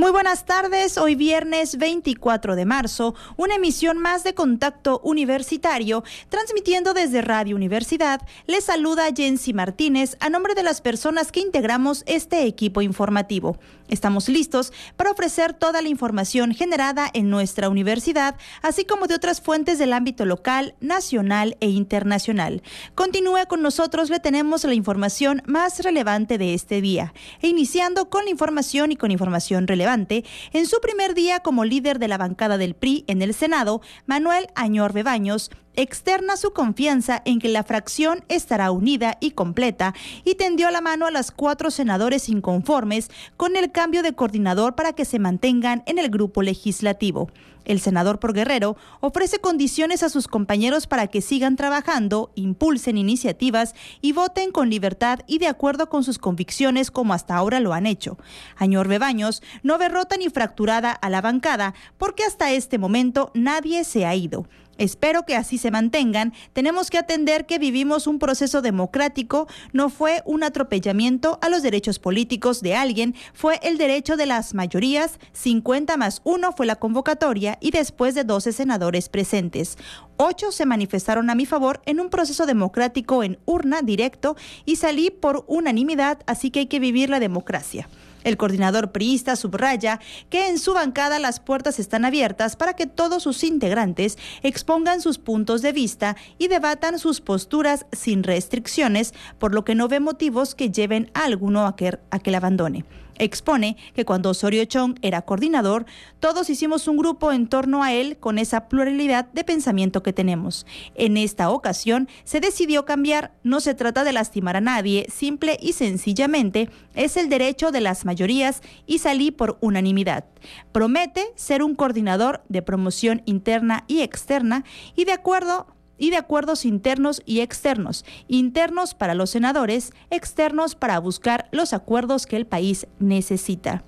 muy buenas tardes, hoy viernes 24 de marzo, una emisión más de Contacto Universitario, transmitiendo desde Radio Universidad. Les saluda Jensi Martínez a nombre de las personas que integramos este equipo informativo. Estamos listos para ofrecer toda la información generada en nuestra universidad, así como de otras fuentes del ámbito local, nacional e internacional. Continúe con nosotros, le tenemos la información más relevante de este día, e iniciando con la información y con información relevante en su primer día como líder de la bancada del PRI en el Senado, Manuel Añor Bebaños externa su confianza en que la fracción estará unida y completa y tendió la mano a las cuatro senadores inconformes con el cambio de coordinador para que se mantengan en el grupo legislativo. El senador por Guerrero ofrece condiciones a sus compañeros para que sigan trabajando, impulsen iniciativas y voten con libertad y de acuerdo con sus convicciones como hasta ahora lo han hecho. Añor Bebaños no ve rota ni fracturada a la bancada porque hasta este momento nadie se ha ido. Espero que así se mantengan. Tenemos que atender que vivimos un proceso democrático, no fue un atropellamiento a los derechos políticos de alguien, fue el derecho de las mayorías, 50 más 1 fue la convocatoria y después de 12 senadores presentes. Ocho se manifestaron a mi favor en un proceso democrático en urna directo y salí por unanimidad, así que hay que vivir la democracia. El coordinador priista subraya que en su bancada las puertas están abiertas para que todos sus integrantes expongan sus puntos de vista y debatan sus posturas sin restricciones, por lo que no ve motivos que lleven a alguno a que, a que la abandone. Expone que cuando Osorio Chong era coordinador, todos hicimos un grupo en torno a él con esa pluralidad de pensamiento que tenemos. En esta ocasión se decidió cambiar. No se trata de lastimar a nadie, simple y sencillamente es el derecho de las mayorías y salí por unanimidad. Promete ser un coordinador de promoción interna y externa y de acuerdo y de acuerdos internos y externos, internos para los senadores, externos para buscar los acuerdos que el país necesita.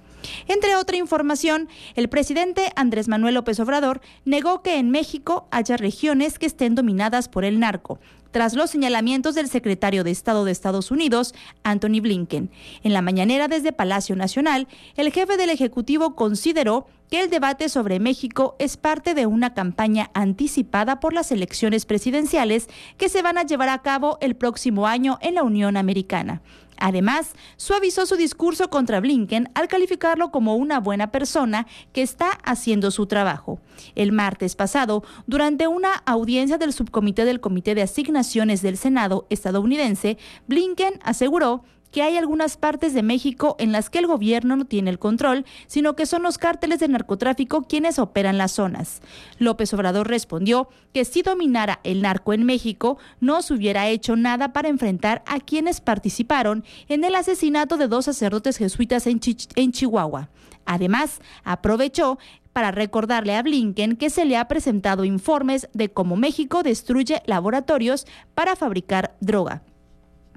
Entre otra información, el presidente Andrés Manuel López Obrador negó que en México haya regiones que estén dominadas por el narco, tras los señalamientos del secretario de Estado de Estados Unidos, Anthony Blinken. En la mañanera desde Palacio Nacional, el jefe del Ejecutivo consideró que el debate sobre México es parte de una campaña anticipada por las elecciones presidenciales que se van a llevar a cabo el próximo año en la Unión Americana. Además, suavizó su discurso contra Blinken al calificarlo como una buena persona que está haciendo su trabajo. El martes pasado, durante una audiencia del subcomité del Comité de Asignaciones del Senado estadounidense, Blinken aseguró que hay algunas partes de México en las que el gobierno no tiene el control, sino que son los cárteles de narcotráfico quienes operan las zonas. López Obrador respondió que si dominara el narco en México, no se hubiera hecho nada para enfrentar a quienes participaron en el asesinato de dos sacerdotes jesuitas en, en Chihuahua. Además, aprovechó para recordarle a Blinken que se le ha presentado informes de cómo México destruye laboratorios para fabricar droga.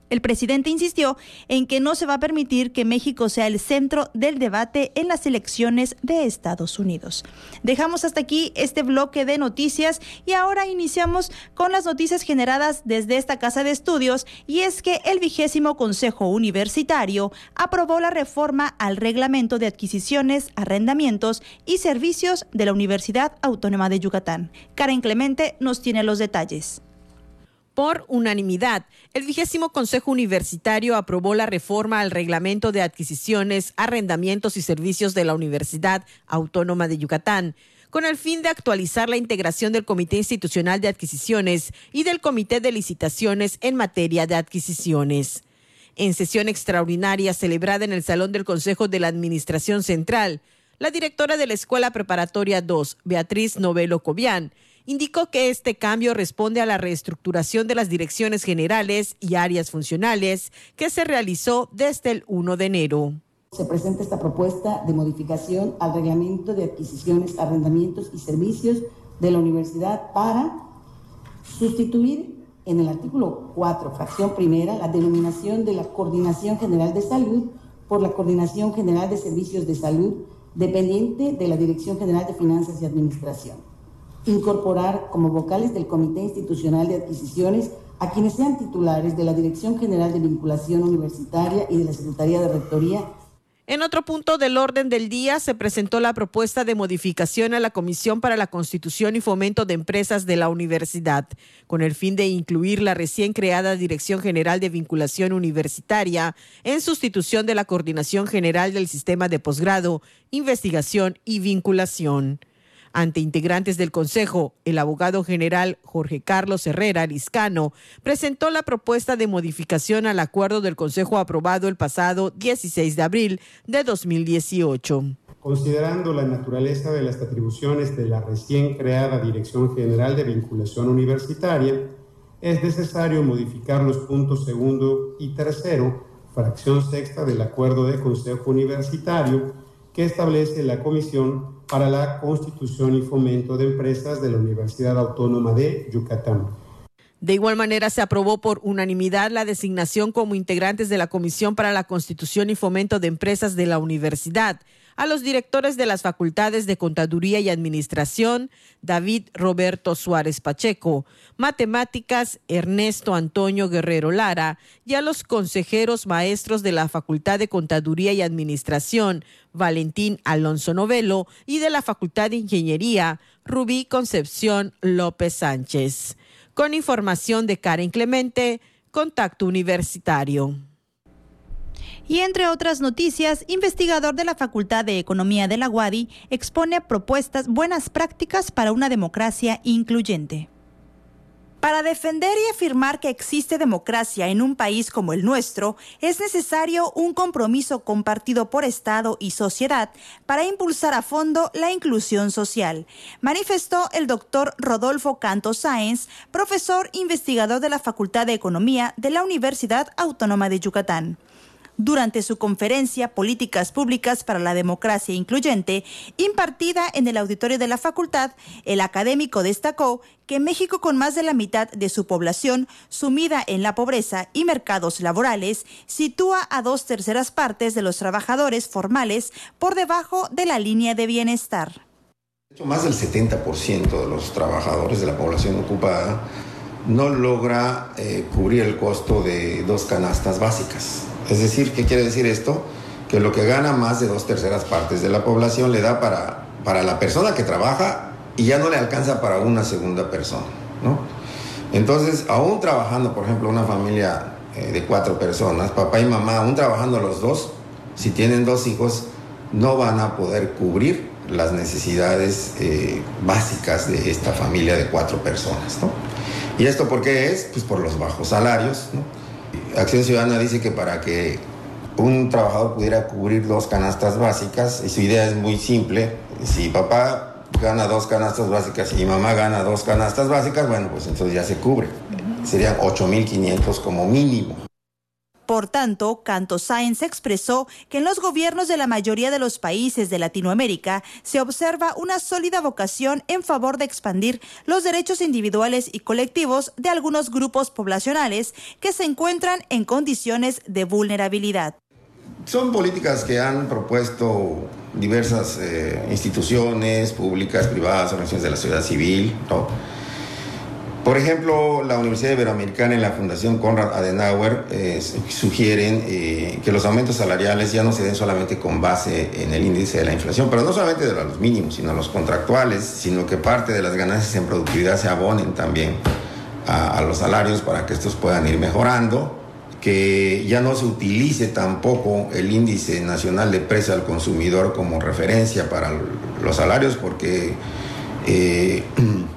El presidente insistió en que no se va a permitir que México sea el centro del debate en las elecciones de Estados Unidos. Dejamos hasta aquí este bloque de noticias y ahora iniciamos con las noticias generadas desde esta casa de estudios y es que el vigésimo Consejo Universitario aprobó la reforma al reglamento de adquisiciones, arrendamientos y servicios de la Universidad Autónoma de Yucatán. Karen Clemente nos tiene los detalles por unanimidad. El vigésimo Consejo Universitario aprobó la reforma al reglamento de adquisiciones, arrendamientos y servicios de la Universidad Autónoma de Yucatán con el fin de actualizar la integración del Comité Institucional de Adquisiciones y del Comité de Licitaciones en materia de adquisiciones. En sesión extraordinaria celebrada en el Salón del Consejo de la Administración Central, la directora de la Escuela Preparatoria 2, Beatriz Novelo Cobian, indicó que este cambio responde a la reestructuración de las direcciones generales y áreas funcionales que se realizó desde el 1 de enero. Se presenta esta propuesta de modificación al reglamento de adquisiciones, arrendamientos y servicios de la universidad para sustituir en el artículo 4, fracción primera, la denominación de la Coordinación General de Salud por la Coordinación General de Servicios de Salud, dependiente de la Dirección General de Finanzas y Administración. Incorporar como vocales del Comité Institucional de Adquisiciones a quienes sean titulares de la Dirección General de Vinculación Universitaria y de la Secretaría de Rectoría en otro punto del orden del día se presentó la propuesta de modificación a la Comisión para la Constitución y Fomento de Empresas de la Universidad, con el fin de incluir la recién creada Dirección General de Vinculación Universitaria en sustitución de la Coordinación General del Sistema de Posgrado, Investigación y Vinculación. Ante integrantes del Consejo, el abogado general Jorge Carlos Herrera Liscano presentó la propuesta de modificación al acuerdo del Consejo aprobado el pasado 16 de abril de 2018. Considerando la naturaleza de las atribuciones de la recién creada Dirección General de Vinculación Universitaria, es necesario modificar los puntos segundo y tercero, fracción sexta del acuerdo de Consejo Universitario, que establece la Comisión para la Constitución y Fomento de Empresas de la Universidad Autónoma de Yucatán. De igual manera, se aprobó por unanimidad la designación como integrantes de la Comisión para la Constitución y Fomento de Empresas de la Universidad a los directores de las facultades de Contaduría y Administración, David Roberto Suárez Pacheco, Matemáticas, Ernesto Antonio Guerrero Lara, y a los consejeros maestros de la Facultad de Contaduría y Administración, Valentín Alonso Novelo, y de la Facultad de Ingeniería, Rubí Concepción López Sánchez. Con información de Karen Clemente, Contacto Universitario. Y entre otras noticias, investigador de la Facultad de Economía de la UADI expone propuestas buenas prácticas para una democracia incluyente. Para defender y afirmar que existe democracia en un país como el nuestro, es necesario un compromiso compartido por Estado y sociedad para impulsar a fondo la inclusión social, manifestó el doctor Rodolfo Canto Sáenz, profesor investigador de la Facultad de Economía de la Universidad Autónoma de Yucatán. Durante su conferencia Políticas Públicas para la Democracia Incluyente, impartida en el auditorio de la facultad, el académico destacó que México, con más de la mitad de su población sumida en la pobreza y mercados laborales, sitúa a dos terceras partes de los trabajadores formales por debajo de la línea de bienestar. Más del 70% de los trabajadores de la población ocupada no logra eh, cubrir el costo de dos canastas básicas. Es decir, ¿qué quiere decir esto? Que lo que gana más de dos terceras partes de la población le da para, para la persona que trabaja y ya no le alcanza para una segunda persona, ¿no? Entonces, aún trabajando, por ejemplo, una familia eh, de cuatro personas, papá y mamá, aún trabajando los dos, si tienen dos hijos, no van a poder cubrir las necesidades eh, básicas de esta familia de cuatro personas, ¿no? ¿Y esto por qué es? Pues por los bajos salarios, ¿no? Acción Ciudadana dice que para que un trabajador pudiera cubrir dos canastas básicas, y su idea es muy simple, si papá gana dos canastas básicas y mamá gana dos canastas básicas, bueno, pues entonces ya se cubre. Serían 8.500 como mínimo. Por tanto, Canto Sáenz expresó que en los gobiernos de la mayoría de los países de Latinoamérica se observa una sólida vocación en favor de expandir los derechos individuales y colectivos de algunos grupos poblacionales que se encuentran en condiciones de vulnerabilidad. Son políticas que han propuesto diversas eh, instituciones públicas, privadas, organizaciones de la sociedad civil. Por ejemplo, la Universidad Iberoamericana y la Fundación Konrad Adenauer eh, sugieren eh, que los aumentos salariales ya no se den solamente con base en el índice de la inflación, pero no solamente de los mínimos, sino los contractuales, sino que parte de las ganancias en productividad se abonen también a, a los salarios para que estos puedan ir mejorando, que ya no se utilice tampoco el índice nacional de precio al consumidor como referencia para los salarios, porque... Eh,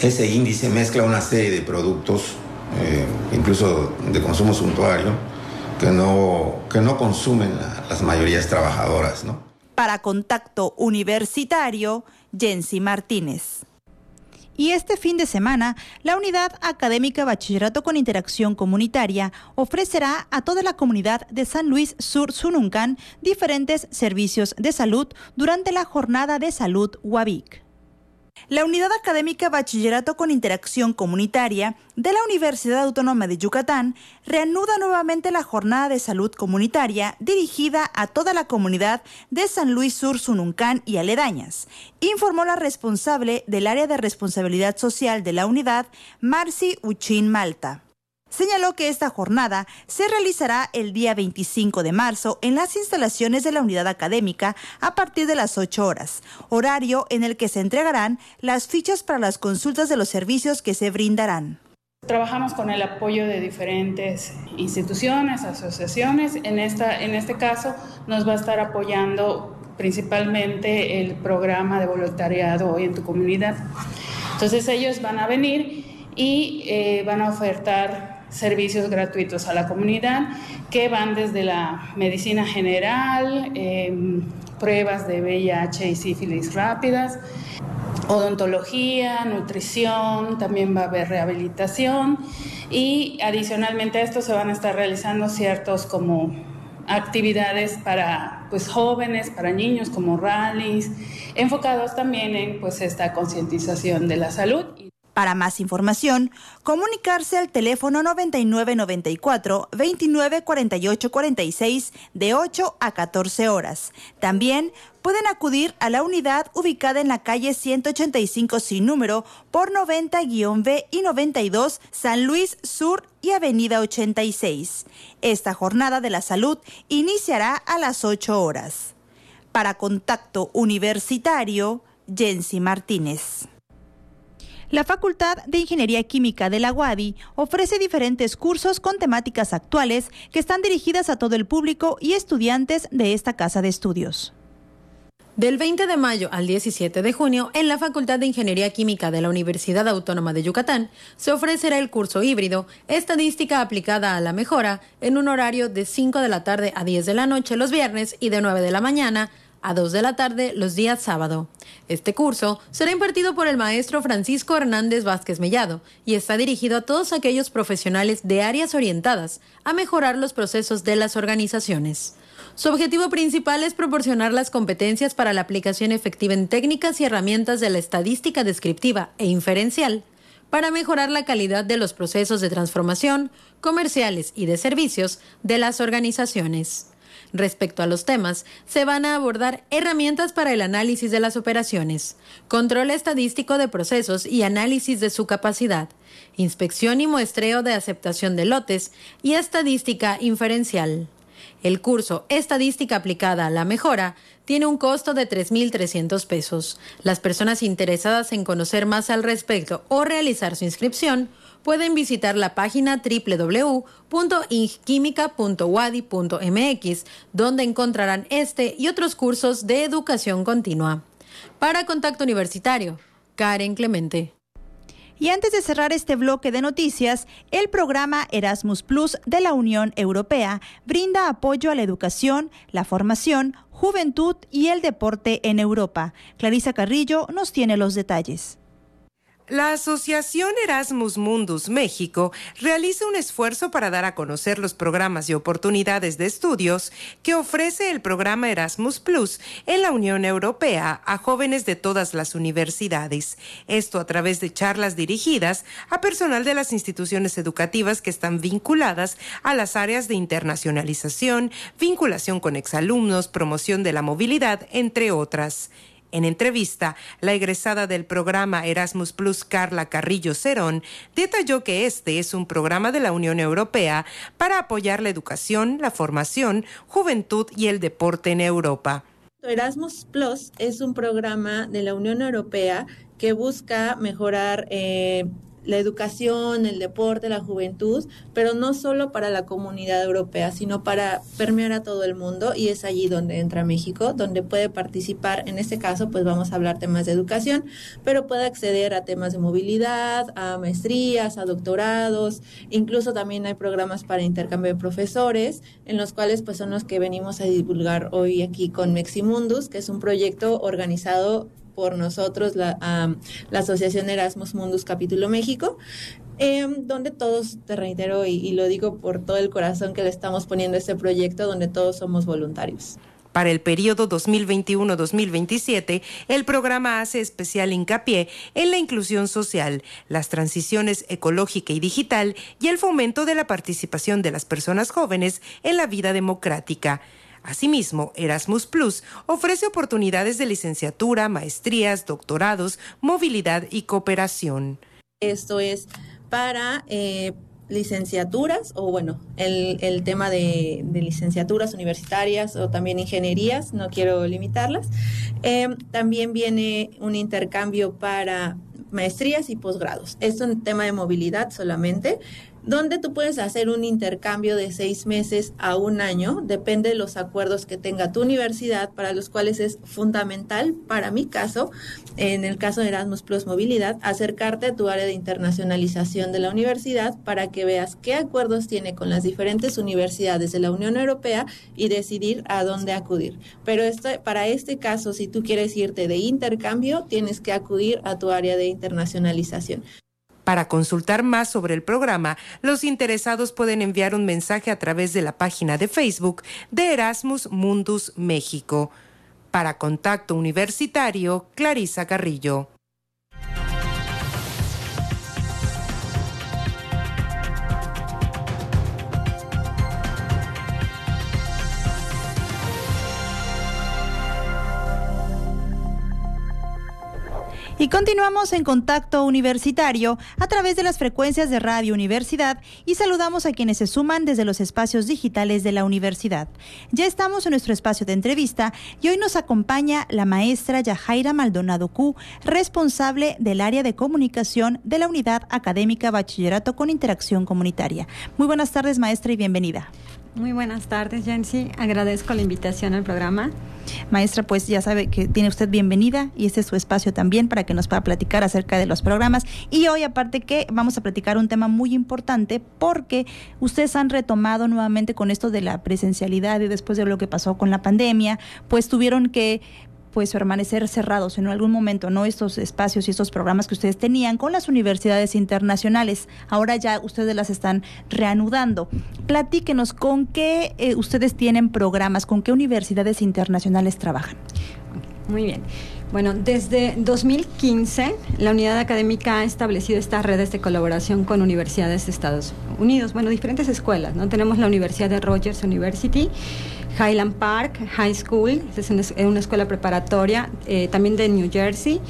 ese índice mezcla una serie de productos, eh, incluso de consumo suntuario, que no, que no consumen las mayorías trabajadoras. ¿no? Para Contacto Universitario, Jensi Martínez. Y este fin de semana, la Unidad Académica Bachillerato con Interacción Comunitaria ofrecerá a toda la comunidad de San Luis Sur Sununcan diferentes servicios de salud durante la jornada de salud UABIC. La Unidad Académica Bachillerato con Interacción Comunitaria de la Universidad Autónoma de Yucatán reanuda nuevamente la jornada de salud comunitaria dirigida a toda la comunidad de San Luis Sur, Sununcán y aledañas, informó la responsable del área de responsabilidad social de la unidad, Marci Uchín Malta. Señaló que esta jornada se realizará el día 25 de marzo en las instalaciones de la unidad académica a partir de las 8 horas, horario en el que se entregarán las fichas para las consultas de los servicios que se brindarán. Trabajamos con el apoyo de diferentes instituciones, asociaciones. En, esta, en este caso nos va a estar apoyando principalmente el programa de voluntariado Hoy en tu comunidad. Entonces ellos van a venir y eh, van a ofertar servicios gratuitos a la comunidad que van desde la medicina general, em, pruebas de VIH y sífilis rápidas, odontología, nutrición, también va a haber rehabilitación y adicionalmente a esto se van a estar realizando ciertos como actividades para pues jóvenes, para niños como rallies, enfocados también en pues esta concientización de la salud. Para más información, comunicarse al teléfono 9994 294846 de 8 a 14 horas. También pueden acudir a la unidad ubicada en la calle 185 sin número por 90-B y 92 San Luis Sur y Avenida 86. Esta jornada de la salud iniciará a las 8 horas. Para contacto universitario, Jensi Martínez. La Facultad de Ingeniería Química de la UADI ofrece diferentes cursos con temáticas actuales que están dirigidas a todo el público y estudiantes de esta casa de estudios. Del 20 de mayo al 17 de junio, en la Facultad de Ingeniería Química de la Universidad Autónoma de Yucatán, se ofrecerá el curso híbrido Estadística aplicada a la mejora en un horario de 5 de la tarde a 10 de la noche los viernes y de 9 de la mañana a 2 de la tarde los días sábado. Este curso será impartido por el maestro Francisco Hernández Vázquez Mellado y está dirigido a todos aquellos profesionales de áreas orientadas a mejorar los procesos de las organizaciones. Su objetivo principal es proporcionar las competencias para la aplicación efectiva en técnicas y herramientas de la estadística descriptiva e inferencial para mejorar la calidad de los procesos de transformación, comerciales y de servicios de las organizaciones. Respecto a los temas, se van a abordar herramientas para el análisis de las operaciones, control estadístico de procesos y análisis de su capacidad, inspección y muestreo de aceptación de lotes y estadística inferencial. El curso Estadística aplicada a la mejora tiene un costo de 3.300 pesos. Las personas interesadas en conocer más al respecto o realizar su inscripción pueden visitar la página www.ingquimica.wadi.mx, donde encontrarán este y otros cursos de educación continua. Para Contacto Universitario, Karen Clemente. Y antes de cerrar este bloque de noticias, el programa Erasmus Plus de la Unión Europea brinda apoyo a la educación, la formación, juventud y el deporte en Europa. Clarisa Carrillo nos tiene los detalles. La Asociación Erasmus Mundus México realiza un esfuerzo para dar a conocer los programas y oportunidades de estudios que ofrece el programa Erasmus Plus en la Unión Europea a jóvenes de todas las universidades. Esto a través de charlas dirigidas a personal de las instituciones educativas que están vinculadas a las áreas de internacionalización, vinculación con exalumnos, promoción de la movilidad, entre otras. En entrevista, la egresada del programa Erasmus Plus, Carla Carrillo Cerón, detalló que este es un programa de la Unión Europea para apoyar la educación, la formación, juventud y el deporte en Europa. Erasmus Plus es un programa de la Unión Europea que busca mejorar eh, la educación, el deporte, la juventud, pero no solo para la comunidad europea, sino para permear a todo el mundo y es allí donde entra México, donde puede participar, en este caso pues vamos a hablar temas de educación, pero puede acceder a temas de movilidad, a maestrías, a doctorados, incluso también hay programas para intercambio de profesores, en los cuales pues son los que venimos a divulgar hoy aquí con Meximundus, que es un proyecto organizado por nosotros, la, la Asociación Erasmus Mundus Capítulo México, em, donde todos, te reitero y, lo digo por todo el corazón que le estamos poniendo este proyecto, donde todos somos voluntarios. Para el periodo 2021-2027, el programa hace especial hincapié en la inclusión social, las transiciones ecológica y digital y el fomento de la participación de las personas jóvenes en la vida democrática. Asimismo, Erasmus Plus ofrece oportunidades de licenciatura, maestrías, doctorados, movilidad y cooperación. Esto es para eh, licenciaturas o bueno, el, tema de, licenciaturas universitarias o también ingenierías, no quiero limitarlas. Eh, también viene un intercambio para maestrías y posgrados. Esto es un tema de movilidad solamente donde tú puedes hacer un intercambio de seis meses a un año, depende de los acuerdos que tenga tu universidad, para los cuales es fundamental, para mi caso, en el caso de Erasmus Plus Movilidad, acercarte a tu área de internacionalización de la universidad para que veas qué acuerdos tiene con las diferentes universidades de la Unión Europea y decidir a dónde acudir. Pero esto, para este caso, si tú quieres irte de intercambio, tienes que acudir a tu área de internacionalización. Para consultar más sobre el programa, los interesados pueden enviar un mensaje a través de la página de Facebook de Erasmus Mundus México. Para Contacto Universitario, Clarisa Carrillo. Y continuamos en contacto universitario a través de las frecuencias de Radio Universidad y saludamos a quienes se suman desde los espacios digitales de la universidad. Ya estamos en nuestro espacio de entrevista y hoy nos acompaña la maestra Yajaira Maldonado Q, responsable del área de comunicación de la Unidad Académica Bachillerato con Interacción Comunitaria. Muy buenas tardes, maestra, y bienvenida. Muy buenas tardes, Jensi. Agradezco la invitación al programa. Maestra, pues ya sabe que tiene usted bienvenida y este es su espacio también para que nos pueda platicar acerca de los programas. Y hoy, aparte que vamos a platicar un tema muy importante porque ustedes han retomado nuevamente con esto de la presencialidad y después de lo que pasó con la pandemia, pues tuvieron que pues permanecer cerrados en algún momento, ¿no? Estos espacios y estos programas que ustedes tenían con las universidades internacionales. Ahora ya ustedes las están reanudando. Platíquenos con qué eh, ustedes tienen programas, con qué universidades internacionales trabajan. Muy bien. Bueno, desde 2015 la unidad académica ha establecido estas redes de colaboración con universidades de Estados Unidos, bueno, diferentes escuelas, ¿no? Tenemos la Universidad de Rogers University, Highland Park High School, es una, escuela preparatoria, eh, también de New Jersey,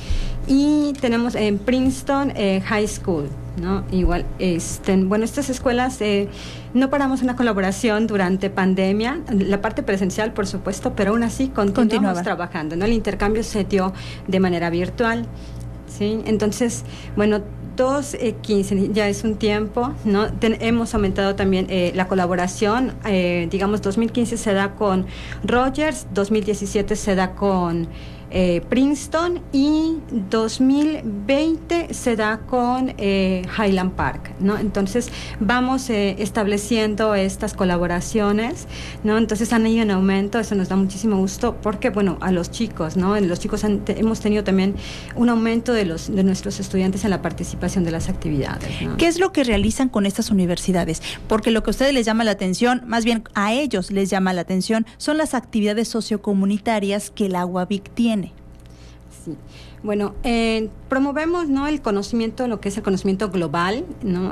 y tenemos en Princeton eh, High School, ¿no? Igual, este, bueno, estas escuelas eh, no paramos una colaboración durante pandemia, la parte presencial, por supuesto, pero aún así continuamos trabajando, ¿no? El intercambio se dio de manera virtual. ¿Sí? Entonces, bueno, 2015 eh, ya es un tiempo, ¿no? hemos aumentado también eh, la colaboración, eh, digamos 2015 se da con Rogers, 2017 se da con eh, Princeton y 2020 se da con eh, Highland Park, ¿no? Entonces vamos eh, estableciendo estas colaboraciones, ¿no? Entonces han ido en aumento, eso nos da muchísimo gusto porque, bueno, a los chicos, ¿no? Los chicos hemos tenido también un aumento de, los, de nuestros estudiantes en la participación de las actividades. ¿Qué es lo que realizan con estas universidades? Porque lo que a ustedes les llama la atención, más bien a ellos les llama la atención, son las actividades sociocomunitarias que la UAVIC tiene. assim. Bueno, eh, promovemos ¿no? el conocimiento, lo que es el conocimiento global, ¿no?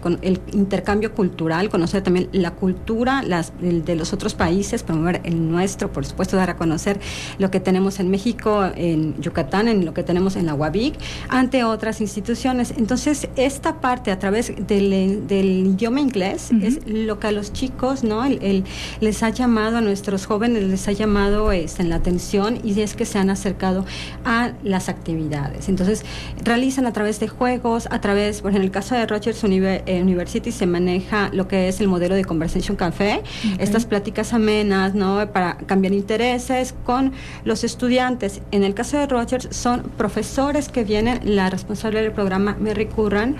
con el intercambio cultural, conocer también la cultura las, de los otros países, promover el nuestro, por supuesto, dar a conocer lo que tenemos en México, en Yucatán, en lo que tenemos en la UABIC, ante otras instituciones. Entonces, esta parte a través del, idioma inglés es lo que a los chicos ¿no? El, les ha llamado, a nuestros jóvenes les ha llamado este, en la atención y es que se han acercado a las actividades. Entonces, realizan a través de juegos, a través, ejemplo, en el caso de Rogers eh, University se maneja lo que es el modelo de Conversation Café, estas pláticas amenas, ¿no? Para cambiar intereses con los estudiantes. En el caso de Rogers son profesores que vienen, la responsable del programa, Mary Curran,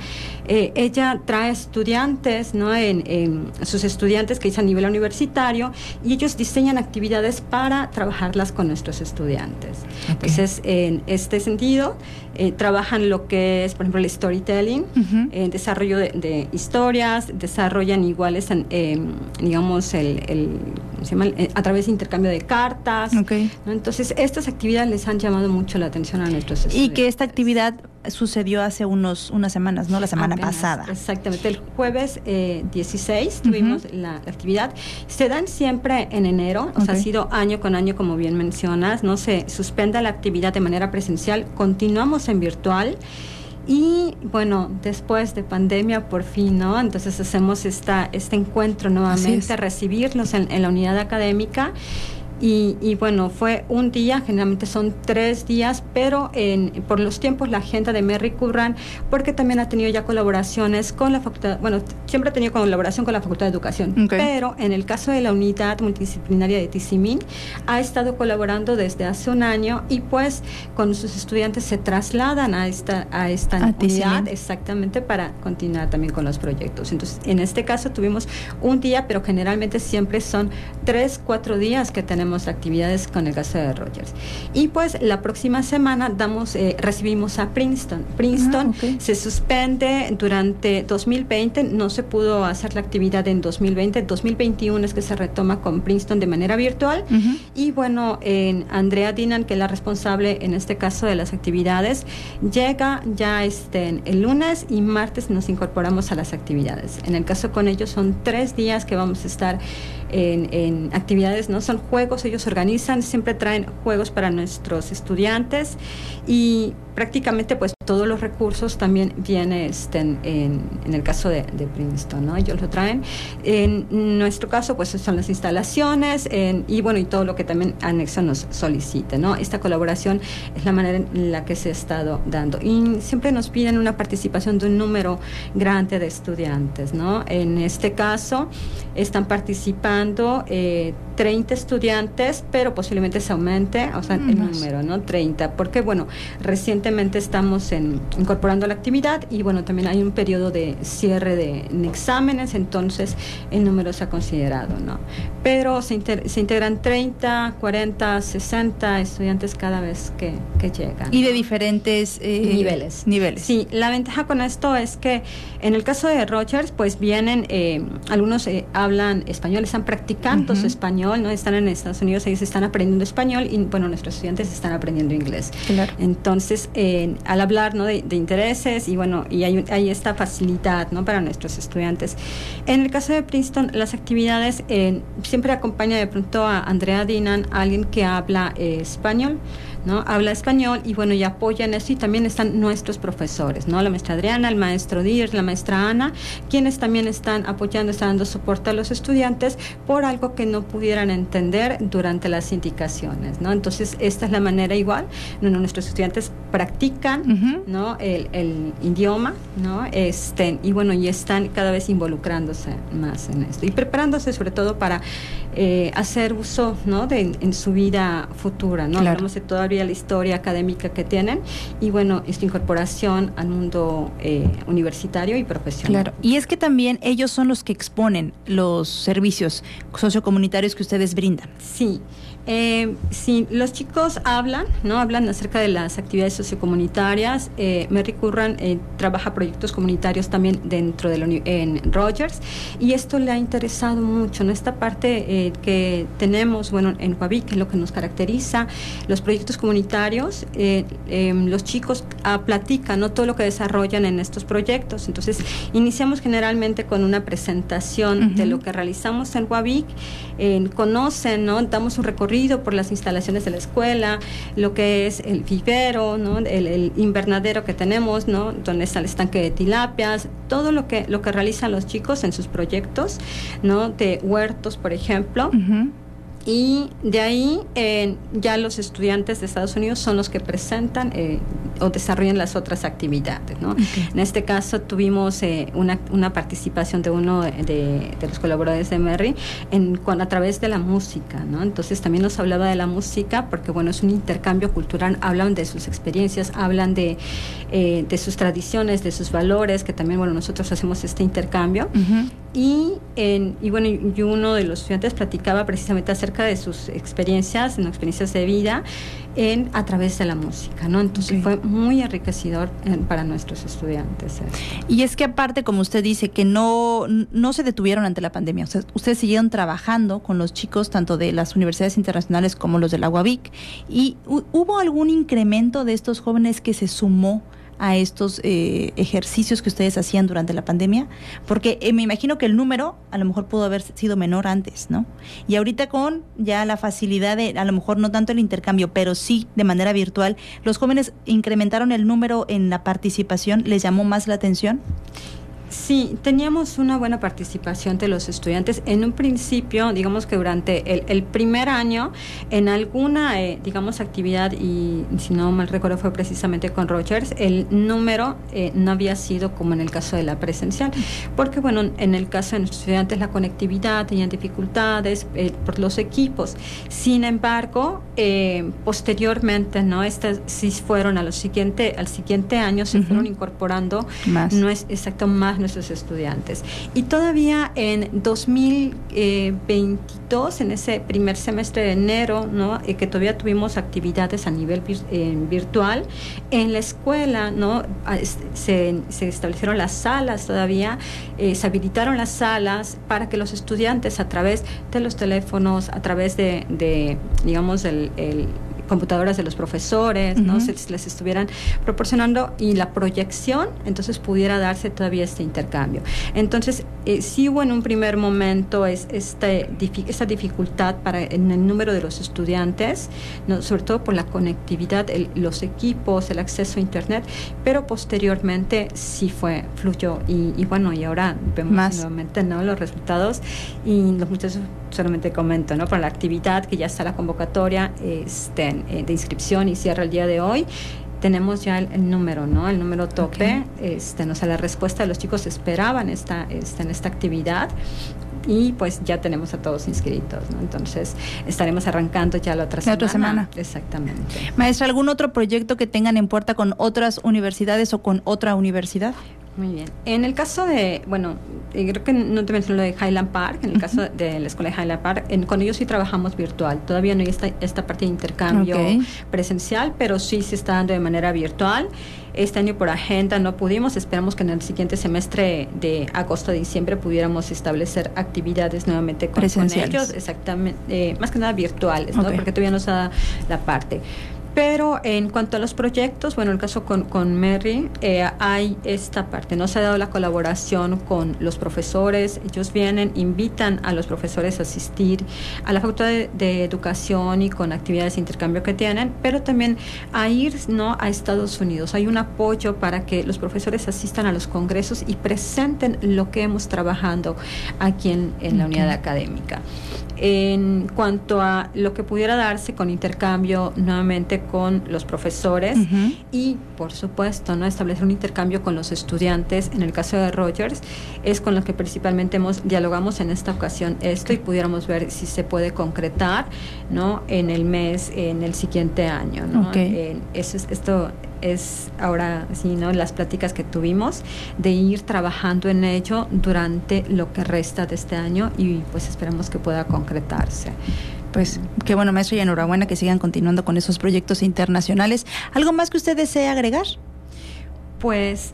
eh, ella trae estudiantes, ¿no? En, sus estudiantes que es a nivel universitario y ellos diseñan actividades para trabajarlas con nuestros estudiantes. Entonces, en este sentido, eh, trabajan lo que es, por ejemplo, el storytelling, el desarrollo de, historias, desarrollan iguales, eh, digamos, el, ¿cómo se llama? Eh, a través de intercambio de cartas. Entonces, estas actividades les han llamado mucho la atención a nuestros estudiantes. Y que esta actividad sucedió hace unos unas semanas, ¿no? La semana pasada. Exactamente. El jueves 16 tuvimos la, actividad. Se dan siempre en enero, o sea, ha sido año con año, como bien mencionas, ¿no? Se suspende la actividad de manera presencial, continuamos en virtual. Y bueno, después de pandemia, por fin, ¿no? Entonces hacemos esta, este encuentro nuevamente, recibirlos en, en la unidad académica y, bueno, fue un día, generalmente son tres días, pero en, por los tiempos la agenda de Merry Curran, porque también ha tenido ya colaboraciones con la facultad, bueno, siempre ha tenido colaboración con la Facultad de Educación, pero en el caso de la unidad multidisciplinaria de Tizimín, ha estado colaborando desde hace un año y pues con sus estudiantes se trasladan a esta, a esta unidad exactamente para continuar también con los proyectos. Entonces, en este caso tuvimos un día, pero generalmente siempre son tres, cuatro días que tenemos actividades con el caso de Rogers. Y pues la próxima semana damos, eh, recibimos a Princeton. Princeton ah, se suspende durante 2020, no se pudo hacer la actividad en 2020, 2021 es que se retoma con Princeton de manera virtual. Y bueno, en Andrea Dinan, que es la responsable en este caso de las actividades, llega ya este, el lunes y martes nos incorporamos a las actividades. En el caso con ellos son tres días que vamos a estar en, actividades, ¿no? Son juegos, ellos organizan, siempre traen juegos para nuestros estudiantes y prácticamente pues todos los recursos también vienen este, en, el caso de, Princeton, ¿no? Ellos lo traen. En nuestro caso pues son las instalaciones y bueno y todo lo que también anexo nos solicite, ¿no? Esta colaboración es la manera en la que se ha estado dando y siempre nos piden una participación de un número grande de estudiantes, ¿no? En este caso están participando eh, 30 estudiantes, pero posiblemente se aumente, o sea, el número, ¿no? 30, porque bueno, recientemente estamos en, incorporando la actividad y bueno, también hay un periodo de cierre de exámenes, entonces el número se ha considerado, ¿no? Pero se, se integran 30, 40, 60 estudiantes cada vez que, que llegan. Y de diferentes eh, niveles. Niveles. Sí, la ventaja con esto es que en el caso de Rogers, pues vienen, eh, algunos eh, hablan español, están practicando su español ¿no? Están en Estados Unidos, ellos están aprendiendo español y, bueno, nuestros estudiantes están aprendiendo inglés. Entonces, al hablar, ¿no? De, intereses y, bueno, y hay, esta facilidad, ¿no? Para nuestros estudiantes. En el caso de Princeton, las actividades siempre acompaña de pronto a Andrea Dinan, alguien que habla eh, español. ¿no? Habla español y bueno, y apoyan eso y también están nuestros profesores, ¿no? La maestra Adriana, el maestro Díaz, la maestra Ana, quienes también están apoyando, están dando soporte a los estudiantes por algo que no pudieran entender durante las indicaciones, ¿no? Entonces, esta es la manera igual, nuestros estudiantes practican, ¿no? El, el, idioma, ¿no? Este, y bueno, y están cada vez involucrándose más en esto y preparándose sobre todo para eh, hacer uso, ¿no? De, en, su vida futura, ¿no? Hablamos de todavía la historia académica que tienen y bueno, esta incorporación al mundo eh, universitario y profesional. Claro, y es que también ellos son los que exponen los servicios sociocomunitarios que ustedes brindan. Sí. Eh, sí, los chicos hablan, ¿no? Hablan acerca de las actividades sociocomunitarias. Eh, Mary Curran eh, trabaja proyectos comunitarios también dentro de la en Rogers y esto le ha interesado mucho, ¿no? Esta parte eh, que tenemos, bueno, en Huavic, que es lo que nos caracteriza, los proyectos comunitarios, em, los chicos ah, platican, ¿no? Todo lo que desarrollan en estos proyectos. Entonces, iniciamos generalmente con una presentación de lo que realizamos en Huavic, conocen, ¿no? Damos un recorrido por las instalaciones de la escuela, lo que es el vivero, ¿no? el, invernadero que tenemos, ¿no? donde está el estanque de tilapias, todo lo que, lo que realizan los chicos en sus proyectos, ¿no? de huertos, por ejemplo. Y de ahí ya los estudiantes de Estados Unidos son los que presentan eh, o desarrollan las otras actividades. ¿no? En este caso tuvimos eh, una, una, participación de uno de, los colaboradores de Merry en, con, a través de la música. ¿no? Entonces también nos hablaba de la música porque bueno, es un intercambio cultural, hablan de sus experiencias, hablan de, eh, de sus tradiciones, de sus valores, que también bueno, nosotros hacemos este intercambio. Y, en, y bueno, y uno de los estudiantes platicaba precisamente acerca de sus experiencias, experiencias de vida en, a través de la música, ¿no? Entonces fue muy enriquecedor para nuestros estudiantes. Y es que aparte, como usted dice, que no, no se detuvieron ante la pandemia, o sea, ustedes siguieron trabajando con los chicos tanto de las universidades internacionales como los de la UABIC, y hubo algún incremento de estos jóvenes que se sumó a estos eh, ejercicios que ustedes hacían durante la pandemia? Porque eh, me imagino que el número a lo mejor pudo haber sido menor antes, ¿no? Y ahorita con ya la facilidad de, a lo mejor no tanto el intercambio, pero sí de manera virtual, ¿los jóvenes incrementaron el número en la participación? ¿Les llamó más la atención? Sí, teníamos una buena participación de los estudiantes. En un principio, digamos que durante el, primer año, en alguna, eh, digamos, actividad, y si no mal recuerdo fue precisamente con Rogers, el número eh, no había sido como en el caso de la presencial, porque bueno, en el caso de los estudiantes la conectividad tenían dificultades eh, por los equipos. Sin embargo, posteriormente, ¿no? Estas sí fueron a los siguiente, al siguiente año, se fueron incorporando más. no es exacto más nuestros estudiantes. Y todavía en 2022, en ese primer semestre de enero, ¿no? Eh, que todavía tuvimos actividades a nivel virtual, en la escuela ¿no? Ah, se, se establecieron las salas todavía, eh, se habilitaron las salas para que los estudiantes a través de los teléfonos, a través de, de digamos, el computadoras de los profesores, ¿no? Se les estuvieran proporcionando y la proyección, entonces pudiera darse todavía este intercambio. Entonces, eh, sí hubo en un primer momento es, este, esta dificultad para en el número de los estudiantes, ¿no? sobre todo por la conectividad, los equipos, el acceso a Internet, pero posteriormente sí fue, fluyó. Y, bueno, y ahora vemos nuevamente ¿no? los resultados y los muchachos solamente comento, ¿no? Por la actividad que ya está la convocatoria este, de inscripción y cierra el día de hoy tenemos ya el, número, ¿no? El número tope, este, no sé, la respuesta de los chicos esperaban esta, esta, en esta actividad y pues ya tenemos a todos inscritos, ¿no? Entonces estaremos arrancando ya la otra semana. otra semana. Exactamente. Maestra, ¿algún otro proyecto que tengan en puerta con otras universidades o con otra universidad? Muy bien. En el caso de, bueno, eh, creo que no te mencioné lo de Highland Park, en el caso de la escuela de Highland Park, en, con ellos sí trabajamos virtual. Todavía no hay esta, esta parte de intercambio presencial, pero sí se está dando de manera virtual. Este año por agenda no pudimos, esperamos que en el siguiente semestre de agosto a diciembre pudiéramos establecer actividades nuevamente con, ellos, exactamente, eh, más que nada virtuales, ¿no? porque todavía no se da la parte. Pero en cuanto a los proyectos, bueno, el caso con, con Mary, eh, hay esta parte, no se ha dado la colaboración con los profesores, ellos vienen, invitan a los profesores a asistir a la Facultad de, Educación y con actividades de intercambio que tienen, pero también a ir ¿no? a Estados Unidos. Hay un apoyo para que los profesores asistan a los congresos y presenten lo que hemos trabajando aquí en, en la unidad académica. En cuanto a lo que pudiera darse con intercambio nuevamente con los profesores y, por supuesto, no establecer un intercambio con los estudiantes. En el caso de Rogers, es con los que principalmente hemos dialogamos en esta ocasión esto y pudiéramos ver si se puede concretar, ¿no? En el mes, en el siguiente año, ¿no? eso es, esto es ahora sí, ¿no? Las pláticas que tuvimos de ir trabajando en ello durante lo que resta de este año y pues esperamos que pueda concretarse. Pues qué bueno, maestro, y enhorabuena que sigan continuando con esos proyectos internacionales. ¿Algo más que usted desee agregar? Pues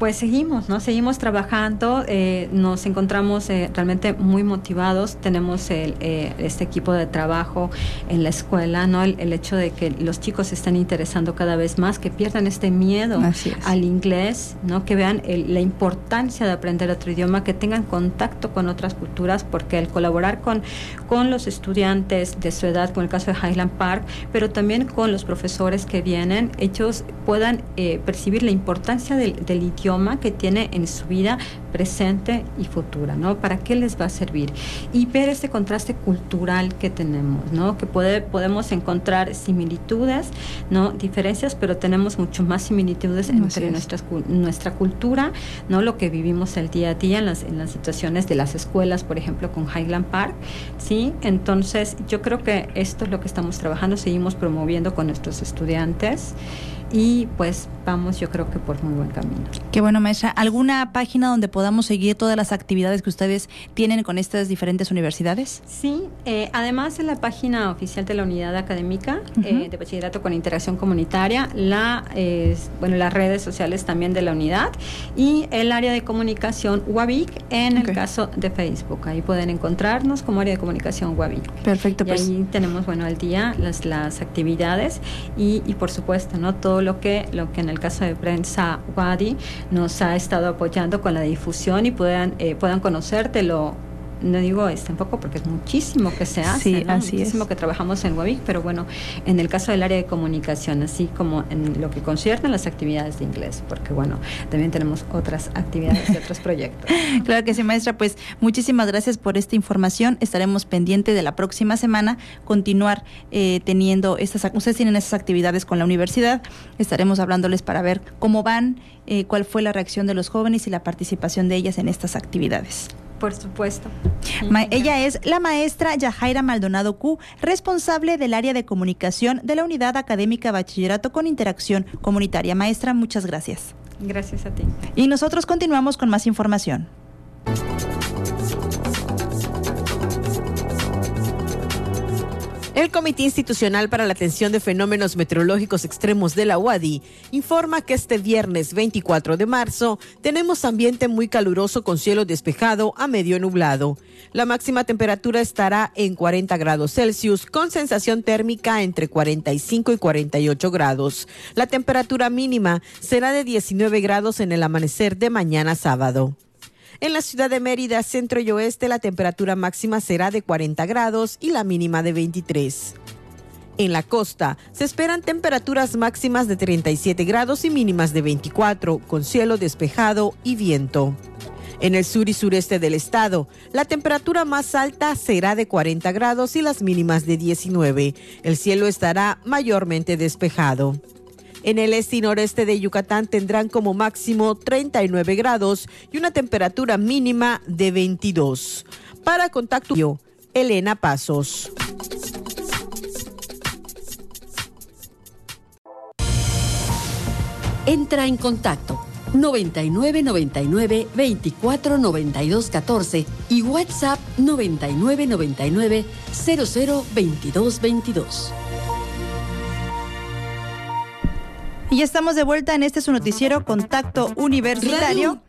pues seguimos, ¿no? Seguimos trabajando, eh, nos encontramos eh, realmente muy motivados, tenemos el, eh, este equipo de trabajo en la escuela, ¿no? El, hecho de que los chicos se están interesando cada vez más, que pierdan este miedo al inglés, ¿no? Que vean la importancia de aprender otro idioma, que tengan contacto con otras culturas, porque el colaborar con, con los estudiantes de su edad, con el caso de Highland Park, pero también con los profesores que vienen, ellos puedan percibir la importancia del idioma que tiene en su vida presente y futura, ¿no? ¿Para qué les va a servir? Y ver este contraste cultural que tenemos, ¿no? Que puede, podemos encontrar similitudes, ¿no? Diferencias, pero tenemos mucho más similitudes entre nuestras, nuestra cultura, ¿no? Lo que vivimos el día a día en las, en las situaciones de las escuelas, por ejemplo, con Highland Park, ¿sí? Entonces, yo creo que esto es lo que estamos trabajando, seguimos promoviendo con nuestros estudiantes y pues vamos yo creo que por muy buen camino. Qué bueno, maestra. ¿Alguna página donde podamos seguir todas las actividades que ustedes tienen con estas diferentes universidades? Sí, eh, además en la página oficial de la unidad académica eh, de bachillerato con interacción comunitaria, la, bueno, las redes sociales también de la unidad y el área de comunicación WABIC en el caso de Facebook. Ahí pueden encontrarnos como área de comunicación WABIC. Perfecto, y pues. ahí tenemos, bueno, al día las, las actividades y, y por supuesto, ¿no? Todo lo que, lo que en el caso de prensa WADI nos ha estado apoyando con la difusión y puedan, eh, puedan conocértelo no digo este poco porque es muchísimo que se hace, sí, así muchísimo que trabajamos en WABIC, pero bueno, en el caso del área de comunicación, así como en lo que concierne a las actividades de inglés, porque bueno, también tenemos otras actividades y otros proyectos. claro que sí, maestra, pues muchísimas gracias por esta información. Estaremos pendientes de la próxima semana continuar eh, teniendo estas, ustedes tienen esas actividades con la universidad, estaremos hablándoles para ver cómo van, eh, cuál fue la reacción de los jóvenes y la participación de ellas en estas actividades. Por supuesto. ella es la maestra Yajaira Maldonado Q, responsable del área de comunicación de la Unidad Académica Bachillerato con Interacción Comunitaria. Maestra, muchas gracias. Gracias a ti. Y nosotros continuamos con más información. El Comité Institucional para la Atención de Fenómenos Meteorológicos Extremos de la UADI informa que este viernes 24 de marzo tenemos ambiente muy caluroso con cielo despejado a medio nublado. La máxima temperatura estará en 40 grados Celsius con sensación térmica entre 45 y 48 grados. La temperatura mínima será de 19 grados en el amanecer de mañana sábado. En la ciudad de Mérida, centro y oeste, la temperatura máxima será de 40 grados y la mínima de 23. En la costa se esperan temperaturas máximas de 37 grados y mínimas de 24, con cielo despejado y viento. En el sur y sureste del estado, la temperatura más alta será de 40 grados y las mínimas de 19. El cielo estará mayormente despejado. En el este y noreste de Yucatán tendrán como máximo 39 grados y una temperatura mínima de 22. Para contacto, Elena Pasos. Entra en contacto 99 99 24 92 14 y WhatsApp 99 99 ya estamos de vuelta en este su noticiero Contacto Universitario.